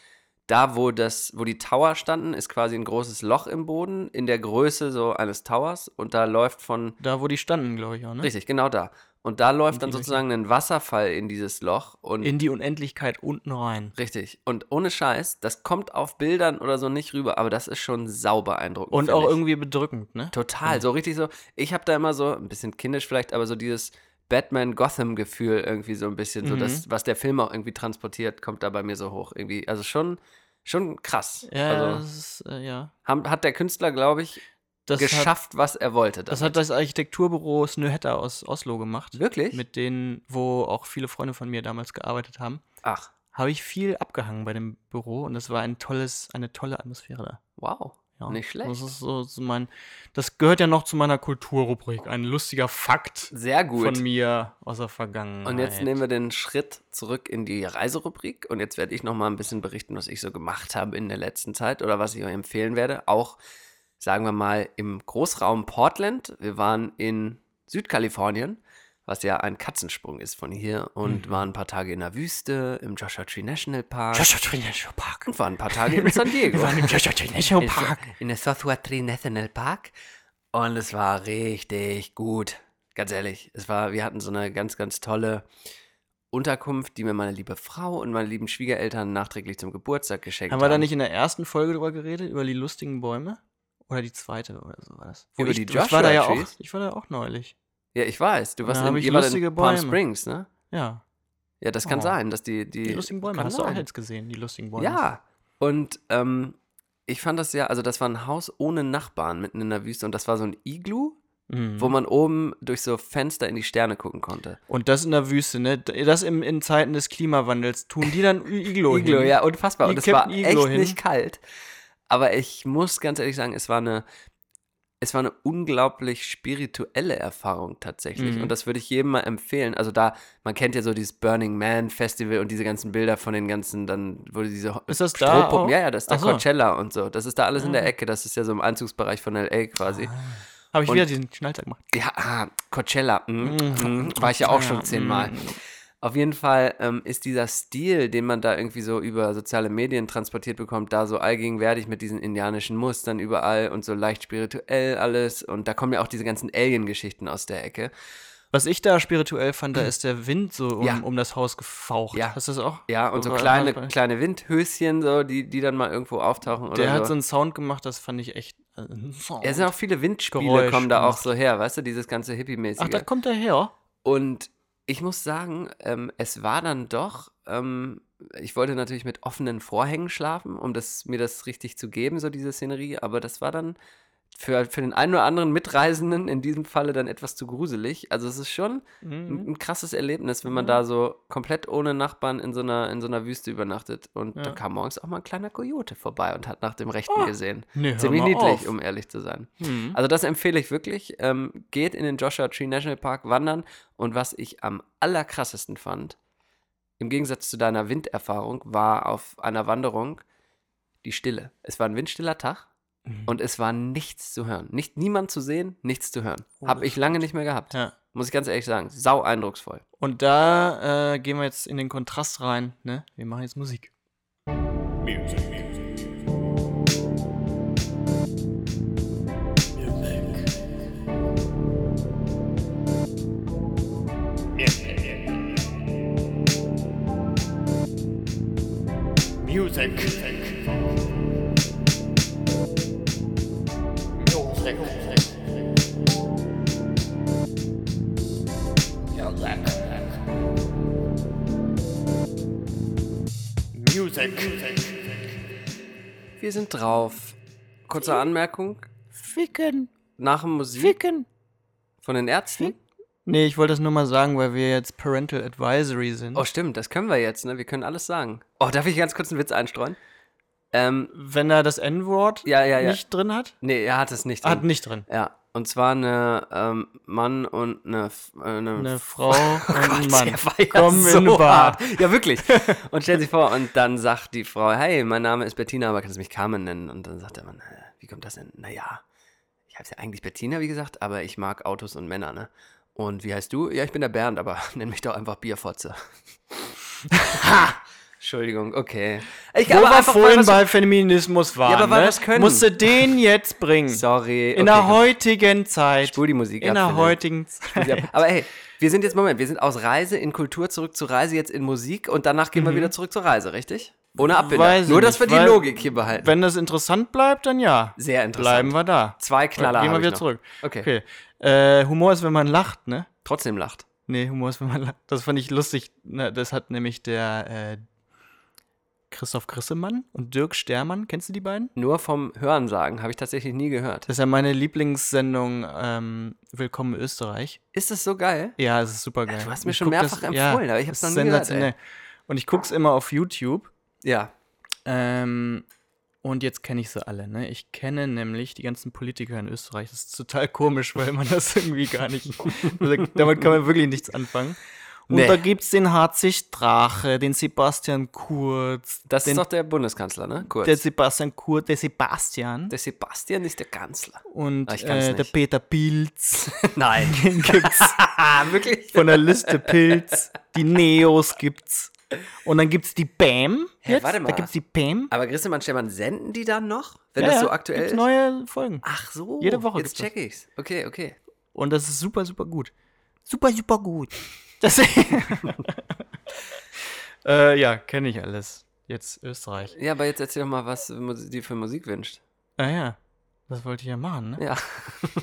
da, wo, das, wo die Tower standen, ist quasi ein großes Loch im Boden in der Größe so eines Towers und da läuft von da, wo die standen, glaube ich auch, ne? Richtig, genau da. Und da läuft dann sozusagen ein Wasserfall in dieses Loch. Und In die Unendlichkeit unten rein. richtig. Und ohne Scheiß, das kommt auf Bildern oder so nicht rüber, aber das ist schon sau beeindruckend. Und auch ich. irgendwie bedrückend, ne? Total, so richtig so. Ich habe da immer so, ein bisschen kindisch vielleicht, aber so dieses Batman-Gotham-Gefühl irgendwie so ein bisschen, so Mhm. das, was der Film auch irgendwie transportiert, kommt da bei mir so hoch. Irgendwie, also schon, schon krass. Ja, also, ist, äh, ja. haben, hat der Künstler, glaube ich, Das hat, geschafft, was er wollte. das damit. hat das Architekturbüro Snøhetta aus Oslo gemacht. Wirklich? Mit denen, wo auch viele Freunde von mir damals gearbeitet haben. Ach, Habe ich viel abgehangen bei dem Büro und es war ein tolles, eine tolle Atmosphäre da. wow. Ja, Nicht schlecht. Das ist so, so mein, das gehört ja noch zu meiner Kulturrubrik. Ein lustiger Fakt Sehr gut. von mir aus der Vergangenheit. Und jetzt nehmen wir den Schritt zurück in die Reiserubrik und jetzt werde ich noch mal ein bisschen berichten, was ich so gemacht habe in der letzten Zeit oder was ich euch empfehlen werde. Auch, sagen wir mal, im Großraum Portland. Wir waren in Südkalifornien, was ja ein Katzensprung ist von hier und waren ein paar Tage in der Wüste, im Joshua Tree National Park Joshua Tree National Park. und waren ein paar Tage in San Diego. Wir waren im Joshua Tree National In- Park. In der Joshua Tree National Park. Und es war richtig gut. Ganz ehrlich. Es war, wir hatten so eine ganz, ganz tolle Unterkunft, die mir meine liebe Frau und meine lieben Schwiegereltern nachträglich zum Geburtstag geschenkt Haben haben. wir da nicht in der ersten Folge drüber geredet, über die lustigen Bäume? Oder die zweite oder so war das? Wo Über ich, die ich war Joshua da ja auch, ich war da auch neulich. Ja, ich weiß. Du warst in, ich in Palm. Springs, ne? Ja, Ja, das kann Oh. sein, dass die. Die, die, lustigen Bäume. Hast du auch sein. jetzt gesehen, die lustigen Bäume? Ja. Und ähm, ich fand das ja, also das war ein Haus ohne Nachbarn mitten in der Wüste und das war so ein Iglu. Mhm. wo man oben durch so Fenster in die Sterne gucken konnte. Und das in der Wüste, ne? Das im, in Zeiten des Klimawandels tun die dann Iglo, Iglo, hin. ja, unfassbar. Die Und es war Iglo echt hin. nicht kalt. Aber ich muss ganz ehrlich sagen, es war eine, es war eine unglaublich spirituelle Erfahrung tatsächlich. Mhm. Und das würde ich jedem mal empfehlen. Also da, man kennt ja so dieses Burning Man Festival und diese ganzen Bilder von den ganzen, dann wurde diese Ist das da auch? Ja, ja, das ist da so. Ah. Coachella und so. Das ist da alles in der Ecke. Das ist ja so im Einzugsbereich von L.A. quasi. Habe ich Und- wieder diesen Schnalltag gemacht. Ja, ah, Coachella. Mm, mm, war ich ja auch schon zehnmal. Auf jeden Fall ähm, ist dieser Stil, den man da irgendwie so über soziale Medien transportiert bekommt, da so allgegenwärtig mit diesen indianischen Mustern überall und so leicht spirituell alles. Und da kommen ja auch diese ganzen Alien-Geschichten aus der Ecke. Was ich da spirituell fand, da ist der Wind so um, Ja. um das Haus gefaucht. Ja. Hast du das auch? Ja, und so kleine, kleine Windhöschen, so, die, die dann mal irgendwo auftauchen. Der oder hat so so. einen Sound gemacht, das fand ich echt. äh. Ja, es sind auch viele Windspiele, Geräusch kommen da auch so her, weißt du, dieses ganze Hippie-mäßige. Ach, da kommt er her. Und ich muss sagen, ähm, es war dann doch, ähm, ich wollte natürlich mit offenen Vorhängen schlafen, um das, mir das richtig zu geben, so diese Szenerie, aber das war dann für, für den einen oder anderen Mitreisenden in diesem Falle dann etwas zu gruselig. Also es ist schon ein, ein krasses Erlebnis, wenn man da so komplett ohne Nachbarn in so einer, in so einer Wüste übernachtet. Und Ja. da kam morgens auch mal ein kleiner Kojote vorbei und hat nach dem Rechten gesehen. Nee, Ziemlich niedlich, auf. um ehrlich zu sein. Mhm. Also das empfehle ich wirklich. Ähm, geht in den Joshua Tree National Park wandern. Und was ich am allerkrassesten fand, im Gegensatz zu deiner Winderfahrung, war auf einer Wanderung die Stille. Es war ein windstiller Tag Mhm. und es war nichts zu hören. Nicht niemand zu sehen, nichts zu hören. Oh, Habe ich lange nicht mehr gehabt. Ja. Muss ich ganz ehrlich sagen. Sau eindrucksvoll. Und da äh, gehen wir jetzt in den Kontrast rein. Ne? Wir machen jetzt Musik. Music. Wir sind drauf. Kurze Anmerkung. Ficken, Nach dem Musik ficken. von den Ärzten. Nee, ich wollte das nur mal sagen, weil wir jetzt Parental Advisory sind. Oh, stimmt, das können wir jetzt, ne? Wir können alles sagen. Oh, darf ich ganz kurz einen Witz einstreuen? Ähm, Wenn er das N-Wort Ja, ja, ja. nicht drin hat? nee, er hat es nicht. Hat drin. nicht drin. Ja, und zwar eine ähm, Mann und eine, äh, eine, Eine Frau und ein Mann ja kommen so in eine Bar. hart. Ja, wirklich. Und stell sich vor, und dann sagt die Frau, hey, mein Name ist Bettina, aber kannst du mich Carmen nennen? Und dann sagt der Mann, "Hä, wie kommt das denn? Naja, ich heiße ja eigentlich Bettina, wie gesagt, aber ich mag Autos und Männer, ne? Und wie heißt du? Ja, ich bin der Bernd, aber nenn mich doch einfach Bierfotze. ha! Entschuldigung, okay. Ich, Wo aber wir vorhin bei Feminismus waren, aber weil ne? wir's können. musst du den jetzt bringen. Sorry. In okay, der heutigen Zeit. Spul die Musik In ab, der Philipp. heutigen Zeit. Ja, aber hey, wir sind jetzt, Moment, wir sind aus Reise in Kultur zurück zu Reise jetzt in Musik und danach gehen wir wieder zurück zur Reise, richtig? Ohne Abbinder. Mhm. Nur, dass wir die Logik hier behalten. Wenn das interessant bleibt, dann ja. Sehr interessant. Bleiben wir da. Zwei Knaller Gehen wir wieder zurück. Okay. Okay. Äh, Humor ist, wenn man lacht, ne? Trotzdem lacht. Nee, Humor ist, wenn man lacht. Das fand ich lustig. Ne, das hat nämlich der äh, Christoph Grissemann und Dirk Stermann. Kennst du die beiden? Nur vom Hörensagen habe ich tatsächlich nie gehört. Das ist ja meine Lieblingssendung ähm, Willkommen in Österreich. Ist das so geil? Ja, es ist super geil. du hast mir Ich schon mehrfach empfohlen, aber ich hab's das noch nie gehört. Und ich guck's immer auf YouTube. Ja. Ähm, und jetzt kenne ich sie alle, ne? Ich kenne nämlich die ganzen Politiker in Österreich. Das ist total komisch, weil man das irgendwie gar nicht. damit kann man wirklich nichts anfangen. Und Nee. da gibt's den HC Strache, den Sebastian Kurz, Das den, ist doch der Bundeskanzler, ne? Kurz. der Sebastian Kurz, der Sebastian der Sebastian ist der Kanzler. und Ah, äh, der. Peter Pilz. Nein. Den gibt's Wirklich? von der Liste Pilz. Die Neos gibt's. Und dann gibt's die BAM. Hä, Jetzt. warte mal. Da gibt's die BAM. Aber Grissemann, Stefan, senden die dann noch? Wenn Ja, das so aktuell gibt's ist? neue Folgen. Ach so. Jede Woche Jetzt check ich's. Okay, okay. Und das ist super, super gut. Super, super gut. Das äh, ja, kenne ich alles. Jetzt Österreich. Ja, aber jetzt erzähl doch mal, was die für Musik wünscht. Ah ja, das wollte ich ja machen, ne? Ja.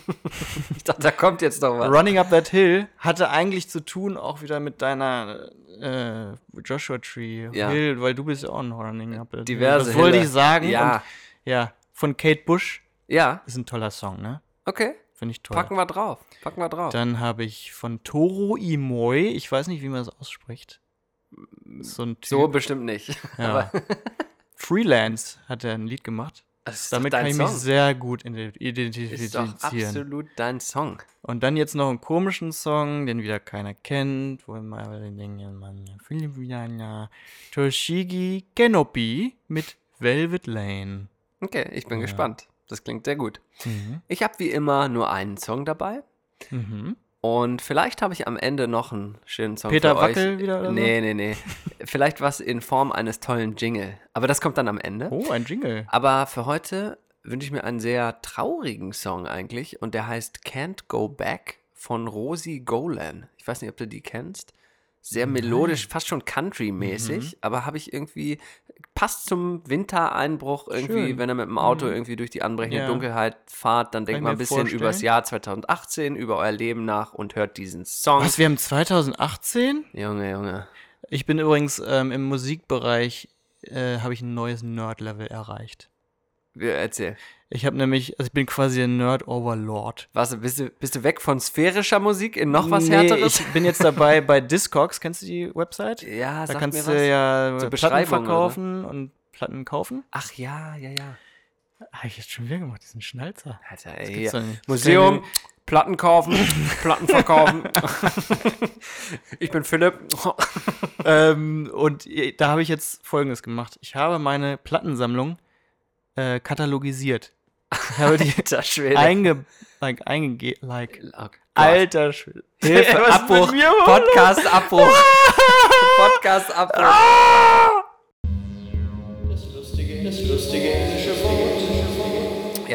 ich dachte, da kommt jetzt doch was. Running Up That Hill hatte eigentlich zu tun auch wieder mit deiner äh, Joshua Tree Ja. Hill, weil du bist ja auch ein Running Up That Diverse Hill. Das wollte ich sagen. Ja. Und, ja, von Kate Bush Ja, ist ein toller Song, ne? okay. Finde ich toll. Packen wir drauf. Packen wir drauf. Dann habe ich von Toro Imoy, ich weiß nicht, wie man das ausspricht. So ein Typ. so bestimmt nicht. ja. Freelance hat er ein Lied gemacht. Das ist doch Damit kann ich mich Song. sehr gut ident- ist doch identifizieren. absolut dein Song. Und dann jetzt noch einen komischen Song, den wieder keiner kennt, wo immer den denken, man. Toshigi Kenopi mit Velvet Lane. Okay, ich bin Ja. gespannt. Das klingt sehr gut. Mhm. Ich habe wie immer nur einen Song dabei. Mhm. Und vielleicht habe ich am Ende noch einen schönen Song Peter für Wackel euch. wieder oder? Nee, nee, nee. vielleicht was in Form eines tollen Jingle. Aber das kommt dann am Ende. Oh, ein Jingle. Aber für heute wünsche ich mir einen sehr traurigen Song eigentlich. Und der heißt Can't Go Back von Rosie Golan. Ich weiß nicht, ob du die kennst. Sehr melodisch, fast schon Country-mäßig, Mhm. aber habe ich irgendwie, passt zum Wintereinbruch irgendwie, Schön. wenn er mit dem Auto Mhm. irgendwie durch die anbrechende Ja. Dunkelheit fahrt, dann denkt man ein bisschen vorstellen. übers Jahr 2018, über euer Leben nach und hört diesen Song. Was, wir haben 2018? Junge, Junge. Ich bin übrigens ähm, im Musikbereich, äh, habe ich ein neues Nerd-Level erreicht. Erzähl. Ich habe nämlich, also ich bin quasi ein Nerd-Overlord. Was, bist, du, bist du weg von sphärischer Musik in noch was Nee, härteres? Ich bin jetzt dabei bei Discogs. Kennst du die Website? ja, Da sag kannst mir du was. ja So Platten verkaufen und Platten kaufen. Ach ja, ja, ja. Habe ich jetzt schon wieder gemacht, diesen Schnalzer. Alter, ey, nicht. Museum, Platten kaufen, Platten verkaufen. ich bin Philipp. ähm, und da habe ich jetzt Folgendes gemacht. Ich habe meine Plattensammlung äh, katalogisiert. Ich habe die Alter Schwede. einge... Like, einge... Like, Oh Gott. Alter Schwede. Hilfe, Was Abbruch. Podcast Abbruch. Podcast Abbruch. Das lustige, das lustige englische Wort.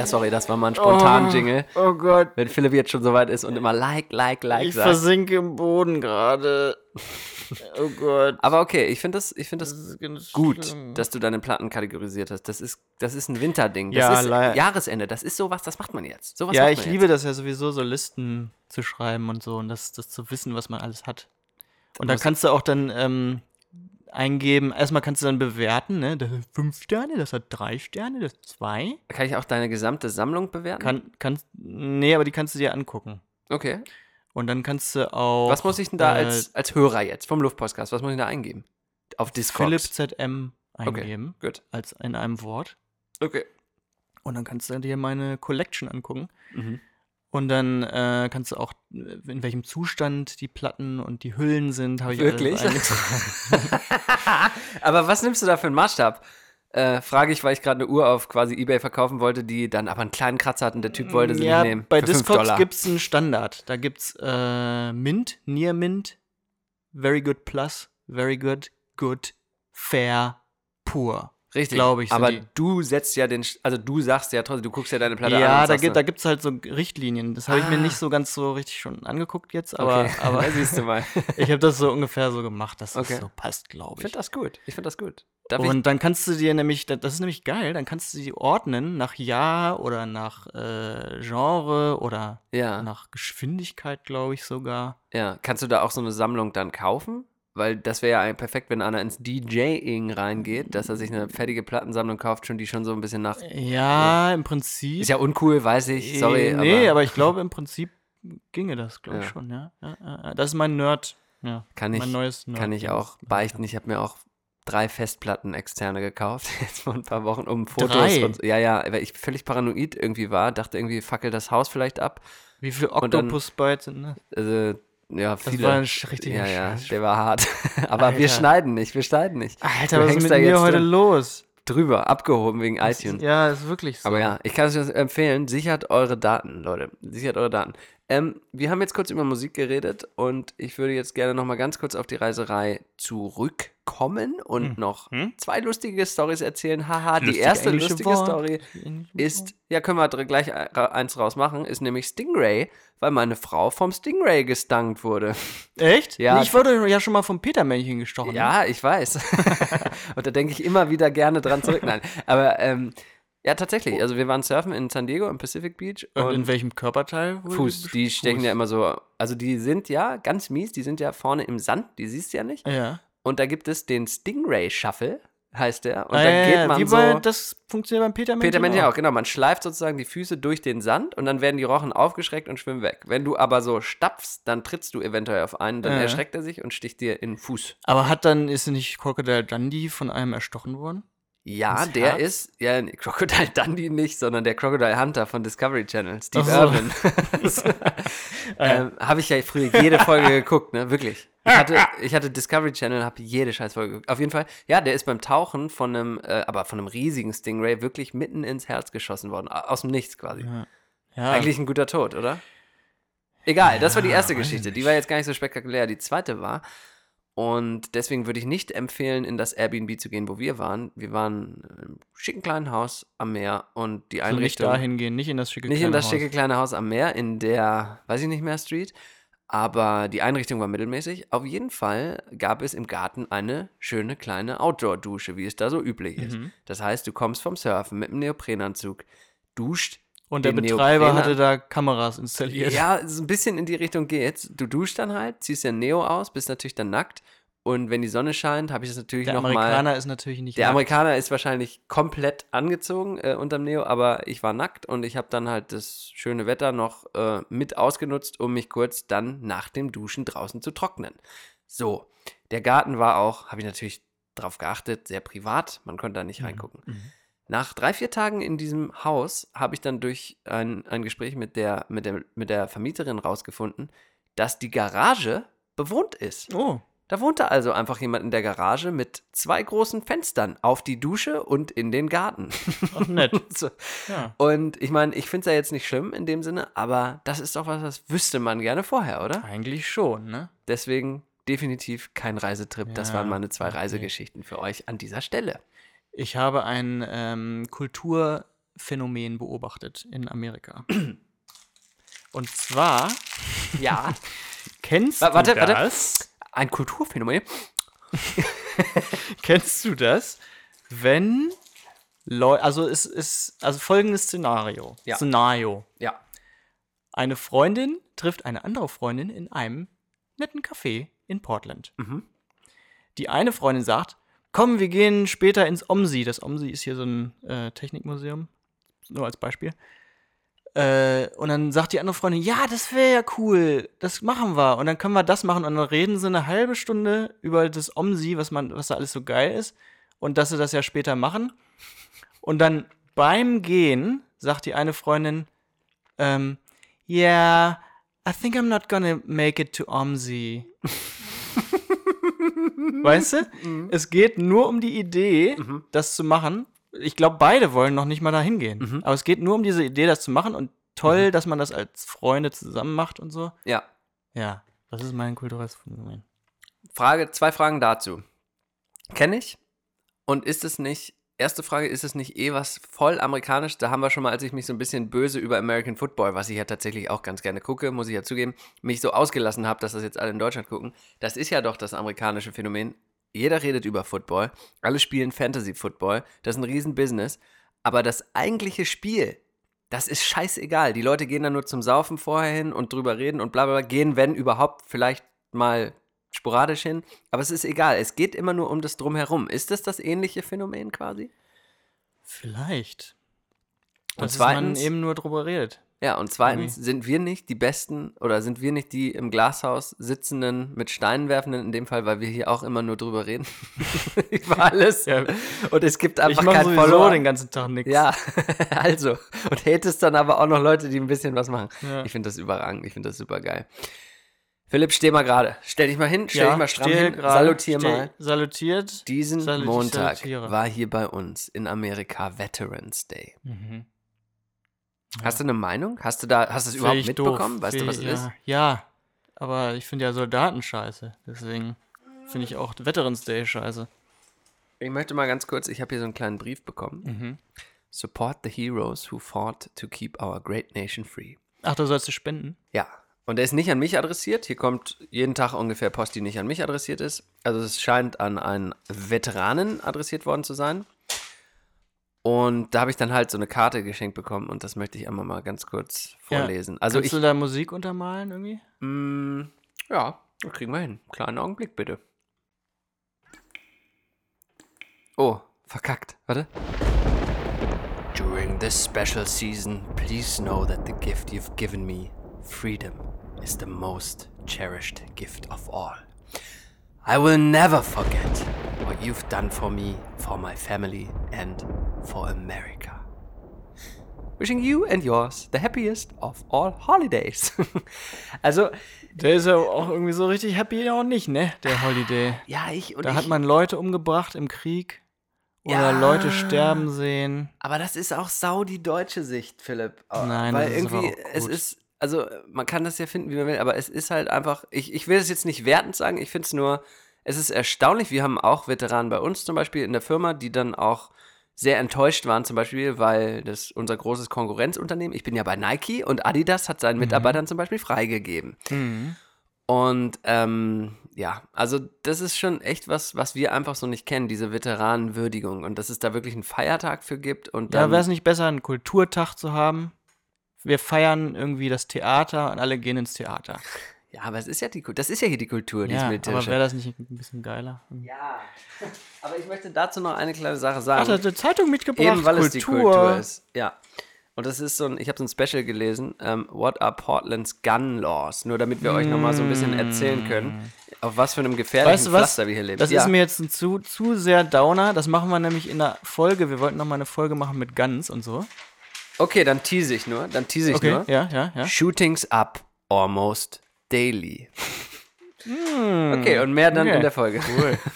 Ja, sorry, das war mal ein spontan Jingle. Oh Gott. Wenn Philipp jetzt schon soweit ist und immer like, like, like Ich sagt. versinke im Boden gerade. Oh Gott. Aber okay, ich finde das, ich find das ganz gut, schlimm. dass du deine Platten kategorisiert hast. Das ist, das ist ein Winterding. Das Ja, ist Jahresende. Das ist sowas, das macht man jetzt. Sowas ja, macht ich man liebe das ja sowieso, so Listen zu schreiben und so und das, das zu wissen, was man alles hat. Und da kannst du auch dann ähm, eingeben, erstmal kannst du dann bewerten, ne? Das hat fünf Sterne, das hat drei Sterne, das hat zwei. Kann ich auch deine gesamte Sammlung bewerten? Kann, kannst, nee, aber die kannst du dir angucken. Okay. Und dann kannst du auch. Was muss ich denn da äh, als, als Hörer jetzt vom Luftpostcast, was muss ich da eingeben? Auf Discord. Philipp ZM Okay, eingeben, gut. als in einem Wort. Okay. Und dann kannst du dir meine Collection angucken. Mhm. Und dann äh, kannst du auch, äh, in welchem Zustand die Platten und die Hüllen sind, habe ich Wirklich? aber was nimmst du da für einen Maßstab? Äh, frage ich, weil ich gerade eine Uhr auf quasi Ebay verkaufen wollte, die dann aber einen kleinen Kratzer hat und der Typ wollte sie ja, nicht nehmen. bei Discogs gibt es einen Standard. Da gibt es äh, Mint, Near Mint, Very Good Plus, Very Good, Good, Fair, Pur. Richtig. glaub ich, Aber du setzt ja den, also du sagst ja trotzdem, du guckst ja deine Platte an. Ja, da gibt es halt so Richtlinien. Das habe ich mir Ah. nicht so ganz so richtig schon angeguckt jetzt, aber, okay. aber siehst du mal. ich habe das so ungefähr so gemacht, dass Okay. das so passt, Ich glaube finde ich. das gut. Ich finde das gut. Darf ich, Und dann kannst du dir nämlich, da- das ist nämlich geil, dann kannst du die ordnen nach Jahr oder nach äh, Genre oder ja, nach Geschwindigkeit, glaube ich sogar. ja. Kannst du da auch so eine Sammlung dann kaufen? Weil das wäre ja perfekt, wenn einer ins DJing reingeht, dass er sich eine fertige Plattensammlung kauft, schon die schon so ein bisschen nach. Ja, im Prinzip. Ist ja uncool, weiß ich. Sorry. Äh, nee, aber aber ich glaube, im Prinzip ginge das, glaube ich Ja. schon, ja. Ja. Das ist mein Nerd. Ja, kann ich, mein neues Nerd. kann ich auch beichten. Ich habe mir auch drei Festplatten externe gekauft, jetzt vor ein paar Wochen, um Fotos Drei? und ja, ja, weil ich völlig paranoid irgendwie war, dachte irgendwie, fackel das Haus vielleicht ab. Wie viele Octopus-Bytes sind das? Also, ja, Das viele. war ein richtiger ja, ja, der war hart. Aber Alter. wir schneiden nicht, wir schneiden nicht. Alter, Du was ist mit mir heute drin. los? Drüber, abgehoben wegen Das iTunes. Ist, ja, ist wirklich so. Aber ja, ich kann es euch empfehlen, sichert eure Daten, Leute. Sichert eure Daten. Ähm, wir haben jetzt kurz über Musik geredet und ich würde jetzt gerne nochmal ganz kurz auf die Reiserei zurückkommen und noch Hm? zwei lustige Stories erzählen. Haha, die erste lustige Wort. Story ist, ja, können wir gleich e- eins rausmachen, ist nämlich Stingray, weil meine Frau vom Stingray gestankt wurde. Echt? Ja. Nee, ich wurde ja schon mal vom Petermännchen gestochen. ne? Ja, ich weiß. und da denke ich immer wieder gerne dran zurück. Nein, aber ähm, ja, tatsächlich. Also wir waren surfen in San Diego, im Pacific Beach. Und, in welchem Körperteil? Fuß, die stechen Fuß. ja immer so, also die sind ja ganz mies, die sind ja vorne im Sand, die siehst du ja nicht. Ja. Und da gibt es den Stingray Shuffle. heißt der. Und Ah, dann ja, geht man wie so. bei, das funktioniert beim Peter Peter Männchen Männchen auch, genau. Man schleift sozusagen die Füße durch den Sand und dann werden die Rochen aufgeschreckt und schwimmen weg. Wenn du aber so stapfst, dann trittst du eventuell auf einen, dann Ja. erschreckt er sich und sticht dir in den Fuß. Aber hat dann, ist nicht Crocodile Dundee von einem erstochen worden? Ja, der Herz? ist, ja, Crocodile Dundee nicht, sondern der Crocodile Hunter von Discovery Channel, Steve so. Irwin. ähm, habe ich ja früher jede Folge geguckt, ne, wirklich. Ich hatte, ich hatte Discovery Channel, habe jede Scheißfolge geguckt. Auf jeden Fall, ja, der ist beim Tauchen von einem, äh, aber von einem riesigen Stingray wirklich mitten ins Herz geschossen worden, aus dem Nichts quasi. Ja. Eigentlich ein guter Tod, oder? Egal, das war die erste Geschichte. Die war jetzt gar nicht so spektakulär. Die zweite war, und deswegen würde ich nicht empfehlen, in das Airbnb zu gehen, wo wir waren. Wir waren im schicken kleinen Haus am Meer und die also nicht Einrichtung. dahin gehen, nicht in das schicke nicht in kleine das Haus. schicke kleine Haus am Meer, in der, weiß ich nicht mehr, Street. Aber die Einrichtung war mittelmäßig. Auf jeden Fall gab es im Garten eine schöne kleine Outdoor-Dusche, wie es da so üblich ist. Mhm. Das heißt, du kommst vom Surfen mit einem Neoprenanzug, duscht Und der Betreiber Neopren hatte da Kameras installiert. Ja, so ein bisschen in die Richtung geht's. Du duschst dann halt, ziehst ja Neo aus, bist natürlich dann nackt. Und wenn die Sonne scheint, habe ich das natürlich der nochmal. Amerikaner ist natürlich nicht Der nackt. Amerikaner ist wahrscheinlich komplett angezogen äh, unterm Neo, aber ich war nackt und ich habe dann halt das schöne Wetter noch äh, mit ausgenutzt, um mich kurz dann nach dem Duschen draußen zu trocknen. So, der Garten war auch, habe ich natürlich darauf geachtet, sehr privat. Man konnte da nicht reingucken. Nach drei, vier Tagen in diesem Haus habe ich dann durch ein, ein Gespräch mit der, mit, der, mit der Vermieterin rausgefunden, dass die Garage bewohnt ist. Oh, Da wohnte also einfach jemand in der Garage mit zwei großen Fenstern auf die Dusche und in den Garten. ach nett. So. Ja. Und ich meine, ich finde es ja jetzt nicht schlimm in dem Sinne, aber das ist doch was, das wüsste man gerne vorher, oder? Eigentlich schon, ne? Deswegen definitiv kein Reisetrip. Das Ja, waren meine zwei. Reisegeschichten für euch an dieser Stelle. Ich habe ein ähm, Kulturphänomen beobachtet in Amerika. Und zwar Ja. kennst warte, du warte. das? Ein Kulturphänomen. Kennst du das, wenn Leute, also es ist also folgendes Szenario. Ja. Szenario. Ja. Eine Freundin trifft eine andere Freundin in einem netten Café in Portland. Mhm. Die eine Freundin sagt, komm, wir gehen später ins OMSI. Das OMSI ist hier so ein äh, Technikmuseum, nur als Beispiel. Äh, und dann sagt die andere Freundin, ja, das wäre ja cool, das machen wir. Und dann können wir das machen und dann reden sie eine halbe Stunde über das OMSI, was, man, was da alles so geil ist und dass sie das ja später machen. Und dann beim Gehen sagt die eine Freundin, ähm, yeah, I think I'm not gonna make it to OMSI. weißt du? Es geht nur um die Idee, das zu machen. Ich glaube, beide wollen noch nicht mal dahin gehen. Aber es geht nur um diese Idee, das zu machen. Und toll, dass man das als Freunde zusammen macht und so. Ja. Ja, das ist mein kulturelles Phänomen. Frage, zwei Fragen dazu. Kenne ich? Und ist es nicht, erste Frage, ist es nicht eh was voll amerikanisch? Da haben wir schon mal, als ich mich so ein bisschen böse über American Football, was ich ja tatsächlich auch ganz gerne gucke, muss ich ja zugeben, mich so ausgelassen habe, dass das jetzt alle in Deutschland gucken. Das ist ja doch das amerikanische Phänomen. Jeder redet über Football, alle spielen Fantasy Football, das ist ein Riesenbusiness. Aber das eigentliche Spiel, das ist scheißegal. Die Leute gehen da nur zum Saufen vorher hin und drüber reden und bla bla bla. Gehen, wenn überhaupt, vielleicht mal sporadisch hin. Aber es ist egal. Es geht immer nur um das Drumherum. Ist das das ähnliche Phänomen quasi? Vielleicht. Und Dass man zweitens- eben nur drüber redet. Ja, und zweitens sind wir nicht die Besten oder sind wir nicht die im Glashaus sitzenden, mit Steinen werfenden, in dem Fall, weil wir hier auch immer nur drüber reden. Über alles. Ja. Und es gibt einfach ich kein sowieso Follower. den ganzen Tag nichts. Ja, also. Und hatest dann aber auch noch Leute, die ein bisschen was machen. Ja. Ich finde das überragend. Ich finde das super geil. Philipp, steh mal gerade. Stell dich mal hin, stell dich mal stramm hin. gerade, Salutier stehe- mal. Salutiert. Diesen Salut- Montag salutiere. war hier bei uns in Amerika Veterans Day. Mhm. Hast du eine Meinung? Hast du da, hast du es überhaupt mitbekommen? doof. Weißt du, Find was es ich- ist? ja. Ja, aber ich finde ja Soldaten scheiße. Deswegen finde ich auch Veterans Day scheiße. Ich möchte mal ganz kurz, ich habe hier so einen kleinen Brief bekommen. Mhm. Support the heroes who fought to keep our great nation free. Ach, du sollst du spenden? Ja. Und der ist nicht an mich adressiert. Hier kommt jeden Tag ungefähr Post, die nicht an mich adressiert ist. Also es scheint an einen Veteranen adressiert worden zu sein. Und da habe ich dann halt so eine Karte geschenkt bekommen und das möchte ich einmal mal ganz kurz vorlesen. Also Kannst ich, du da Musik untermalen irgendwie? Mm, ja, das kriegen wir hin. Kleinen Augenblick bitte. Oh, verkackt. Warte. During this special season, please know that the gift you've given me, freedom, is the most cherished gift of all. I will never forget what you've done for me, for my family, and for America. Wishing you and yours the happiest of all holidays. also, Der ist ja auch irgendwie so richtig happy auch nicht, ne? Der Holiday. ja, ich und Da ich, hat man Leute umgebracht im Krieg oder Ja. Leute sterben sehen. Aber das ist auch sau die deutsche Sicht, Philipp. Nein, Weil das ist aber irgendwie, auch es gut. ist, also man kann das ja finden, wie man will, aber es ist halt einfach, ich, ich will es jetzt nicht wertend sagen, ich finde es nur, es ist erstaunlich, wir haben auch Veteranen bei uns zum Beispiel in der Firma, die dann auch sehr enttäuscht waren, zum Beispiel, weil das unser großes Konkurrenzunternehmen, ich bin ja bei Nike und Adidas hat seinen Mhm. Mitarbeitern zum Beispiel freigegeben. Und ähm, ja, also das ist schon echt was, was wir einfach so nicht kennen, diese Veteranenwürdigung und dass es da wirklich einen Feiertag für gibt und Ja, wäre es nicht besser, einen Kulturtag zu haben? Wir feiern irgendwie das Theater und alle gehen ins Theater. ja, aber es ist ja die das ist ja hier die Kultur, die Ja, aber militärische. wäre das nicht ein bisschen geiler? ja, aber ich möchte dazu noch eine kleine Sache Ach, sagen. da hat eine Zeitung mitgebracht. Eben weil Kultur. es die Kultur ist. Ja. Und das ist so ein, ich habe so ein Special gelesen, ähm, What are Portland's Gun Laws? Nur damit wir euch nochmal so ein bisschen erzählen können, auf was für einem gefährlichen Weißt du was? Pflaster wir hier leben. Das ja. ist mir jetzt ein zu, zu sehr Downer. Das machen wir nämlich in der Folge. Wir wollten noch mal eine Folge machen mit Guns und so. Okay, dann tease ich nur, dann tease ich Okay, nur. ja, ja, ja. Shootings up almost daily. Okay, und mehr dann okay. in der Folge. Cool.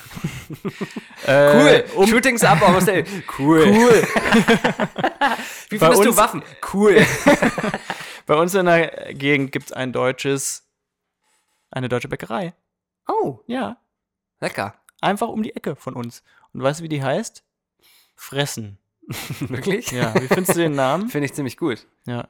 Cool. Äh, um, Shootings up almost daily. Cool. cool. Wie findest du Waffen? Cool. Bei uns in der Gegend gibt es ein deutsches, eine deutsche Bäckerei. Oh, Ja, lecker. einfach um die Ecke von uns. Und weißt du, wie die heißt? Fressen. Wirklich? Ja, wie findest du den Namen? Finde ich ziemlich gut. Ja.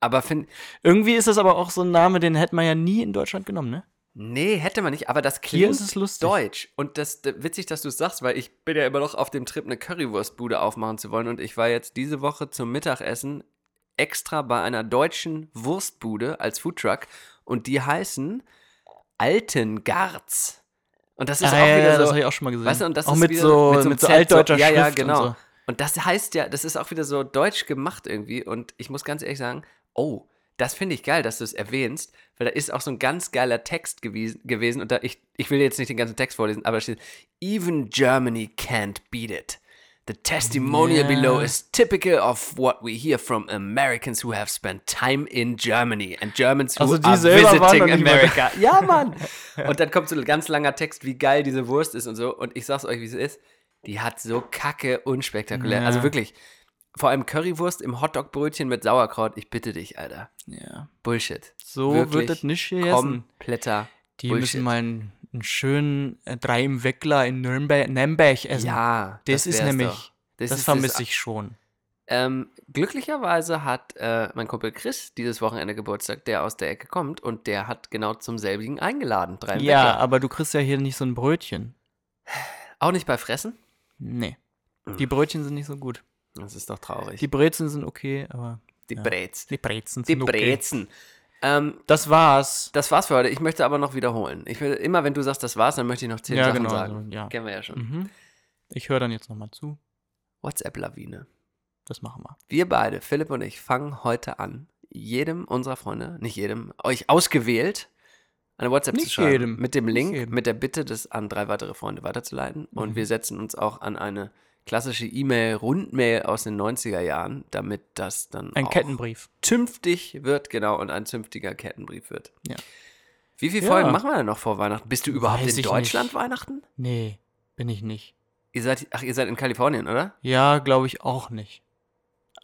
Aber find, Irgendwie ist das aber auch so ein Name, den hätte man ja nie in Deutschland genommen, ne? nee, hätte man nicht, aber das Hier klingt ist es lustig. deutsch. Und das d- witzig, dass du es sagst, weil ich bin ja immer noch auf dem Trip, eine Currywurstbude aufmachen zu wollen. Und ich war jetzt diese Woche zum Mittagessen extra bei einer deutschen Wurstbude als Foodtruck. Und die heißen Altengarz. Und das ist Ah, auch ja, wieder so. das habe ich auch schon mal gesehen. Weißt du, und das auch ist mit, wieder, so, mit so, mit so einem Z, altdeutscher ja, ja, Schrift genau. so. Und das heißt ja, das ist auch wieder so deutsch gemacht irgendwie. Und ich muss ganz ehrlich sagen, oh, das finde ich geil, dass du es erwähnst, weil da ist auch so ein ganz geiler Text gewies- gewesen. Und da, ich, ich will jetzt nicht den ganzen Text vorlesen, aber da steht, Even Germany can't beat it. The testimonial Ja. below is typical of what we hear from Americans who have spent time in Germany and Germans who Also are visiting America. Ja, Mann! Und dann kommt so ein ganz langer Text, wie geil diese Wurst ist und so. Und ich sag's euch, wie es ist. Die hat so kacke unspektakulär. Ja. Also wirklich, vor allem Currywurst im Hotdog-Brötchen mit Sauerkraut. Ich bitte dich, Alter. Ja. Bullshit. So Wirklich wird das nicht gegessen. Kompletter Die Bullshit. müssen mal einen, einen schönen äh, drei im Weckler in Nürnberg, Nürnberg essen. Ja, das, ist wär's nämlich, doch. das, ist vermisse ich schon. Ähm, glücklicherweise hat äh, mein Kumpel Chris dieses Wochenende Geburtstag, der aus der Ecke kommt und der hat genau zum selbigen eingeladen. Drei Ja, Weckler. aber du kriegst ja hier nicht so ein Brötchen. Auch nicht bei Fressen? Nee. Die Brötchen sind nicht so gut. Das ist doch traurig. Die Brezen sind okay, aber Die ja. Brez. die Brezen Die sind okay. Brezen. Ähm, Das war's. das war's für heute. Ich möchte aber noch wiederholen. Ich will, immer wenn du sagst, das war's, dann möchte ich noch zehn Ja, Sachen genau, sagen. so, ja. Kennen wir ja schon. Mhm. Ich höre dann jetzt nochmal zu. WhatsApp-Lawine. Das machen wir. Wir beide, Philipp und ich, fangen heute an, jedem unserer Freunde, nicht jedem, euch ausgewählt, eine WhatsApp zu Nicht schreiben. jedem. Mit dem Link, mit der Bitte, das an drei weitere Freunde weiterzuleiten. Und Mhm. wir setzen uns auch an eine klassische E-Mail, Rundmail aus den 90er Jahren, damit das dann Ein Kettenbrief. zünftig wird, genau, und ein zünftiger Kettenbrief wird. Ja. Wie viele Ja. Folgen machen wir denn noch vor Weihnachten? Bist du überhaupt Weiß in Deutschland nicht. Weihnachten? Nee, bin ich nicht. Ihr seid, ach, ihr seid in Kalifornien, oder? Ja, glaube ich auch nicht.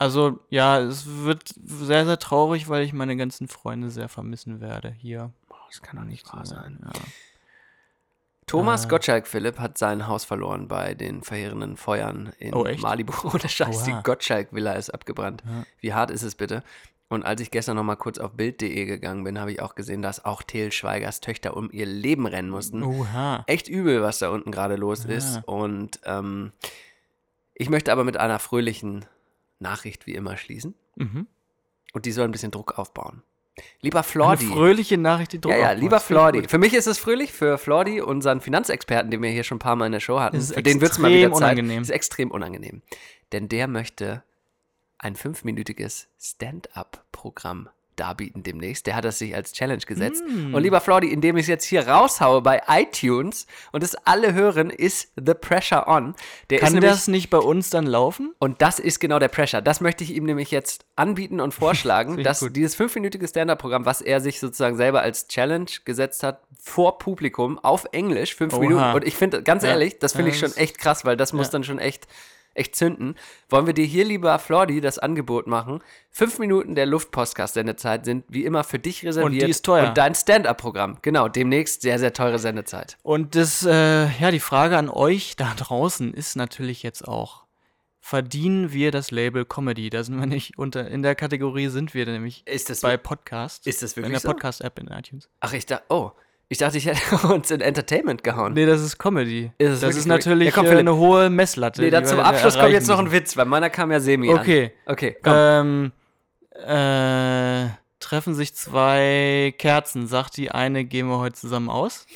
Also, ja, es wird sehr, sehr traurig, weil ich meine ganzen Freunde sehr vermissen werde hier. Das kann doch nicht wahr sein. Ja. Thomas Äh. Gottschalk Philipp hat sein Haus verloren bei den verheerenden Feuern in Oh, echt? Malibu. Ohne Scheiß, die. Gottschalk-Villa ist abgebrannt. Ja. Wie hart ist es bitte? Und als ich gestern noch mal kurz auf Bild.de gegangen bin, habe ich auch gesehen, dass auch Til Schweigers Töchter um ihr Leben rennen mussten. Oha. Echt übel, was da unten gerade los Ja. ist. Und ähm, ich möchte aber mit einer fröhlichen Nachricht wie immer schließen. Mhm. Und die soll ein bisschen Druck aufbauen. Lieber Eine Flordi. fröhliche Nachricht, die Druck Ja, ja, lieber Das Flordi. Für mich ist es fröhlich, für Flordi, unseren Finanzexperten, den wir hier schon ein paar Mal in der Show hatten. Ist für den wird es mal wieder Zeit. unangenehm. ist extrem unangenehm. Denn der möchte ein fünfminütiges Stand-up-Programm darbieten demnächst. Der hat das sich als Challenge gesetzt. Mm. Und lieber Flordi, indem ich es jetzt hier raushaue bei iTunes und es alle hören, ist The Pressure On. Der ist Kann nämlich, das nicht bei uns dann laufen? und das ist genau der Pressure. Das möchte ich ihm nämlich jetzt anbieten und vorschlagen, ich dass dieses fünfminütige Stand-Up-Programm, was er sich sozusagen selber als Challenge gesetzt hat, vor Publikum auf Englisch, fünf Oha. Minuten. Und ich finde, ganz Ja. ehrlich, das finde Ja, ich schon das- echt krass, weil das muss Ja. dann schon echt, echt zünden. Wollen wir dir hier, lieber Flordi, das Angebot machen? Fünf Minuten der Luftpostcast-Sendezeit sind wie immer für dich reserviert. ist teuer. Und dein Stand-Up-Programm. Genau, demnächst sehr, sehr teure Sendezeit. Und das, äh, ja, die Frage an euch da draußen ist natürlich jetzt auch, verdienen wir das Label Comedy? Da sind wir nicht unter, in der Kategorie sind wir nämlich Ist das bei Podcast. Ist das In wirklich der so? Podcast-App in iTunes. Ach, ich dachte, oh, ich dachte, ich hätte uns in Entertainment gehauen. Nee, das ist Comedy. Ist das ist natürlich Ja, komm, äh, eine hohe Messlatte. Nee, da zum Abschluss kommt jetzt noch ein. Witz, weil meiner kam ja semi Okay. an. Okay, komm. Ähm, äh, treffen sich zwei Kerzen. Sagt die eine, gehen wir heute zusammen aus?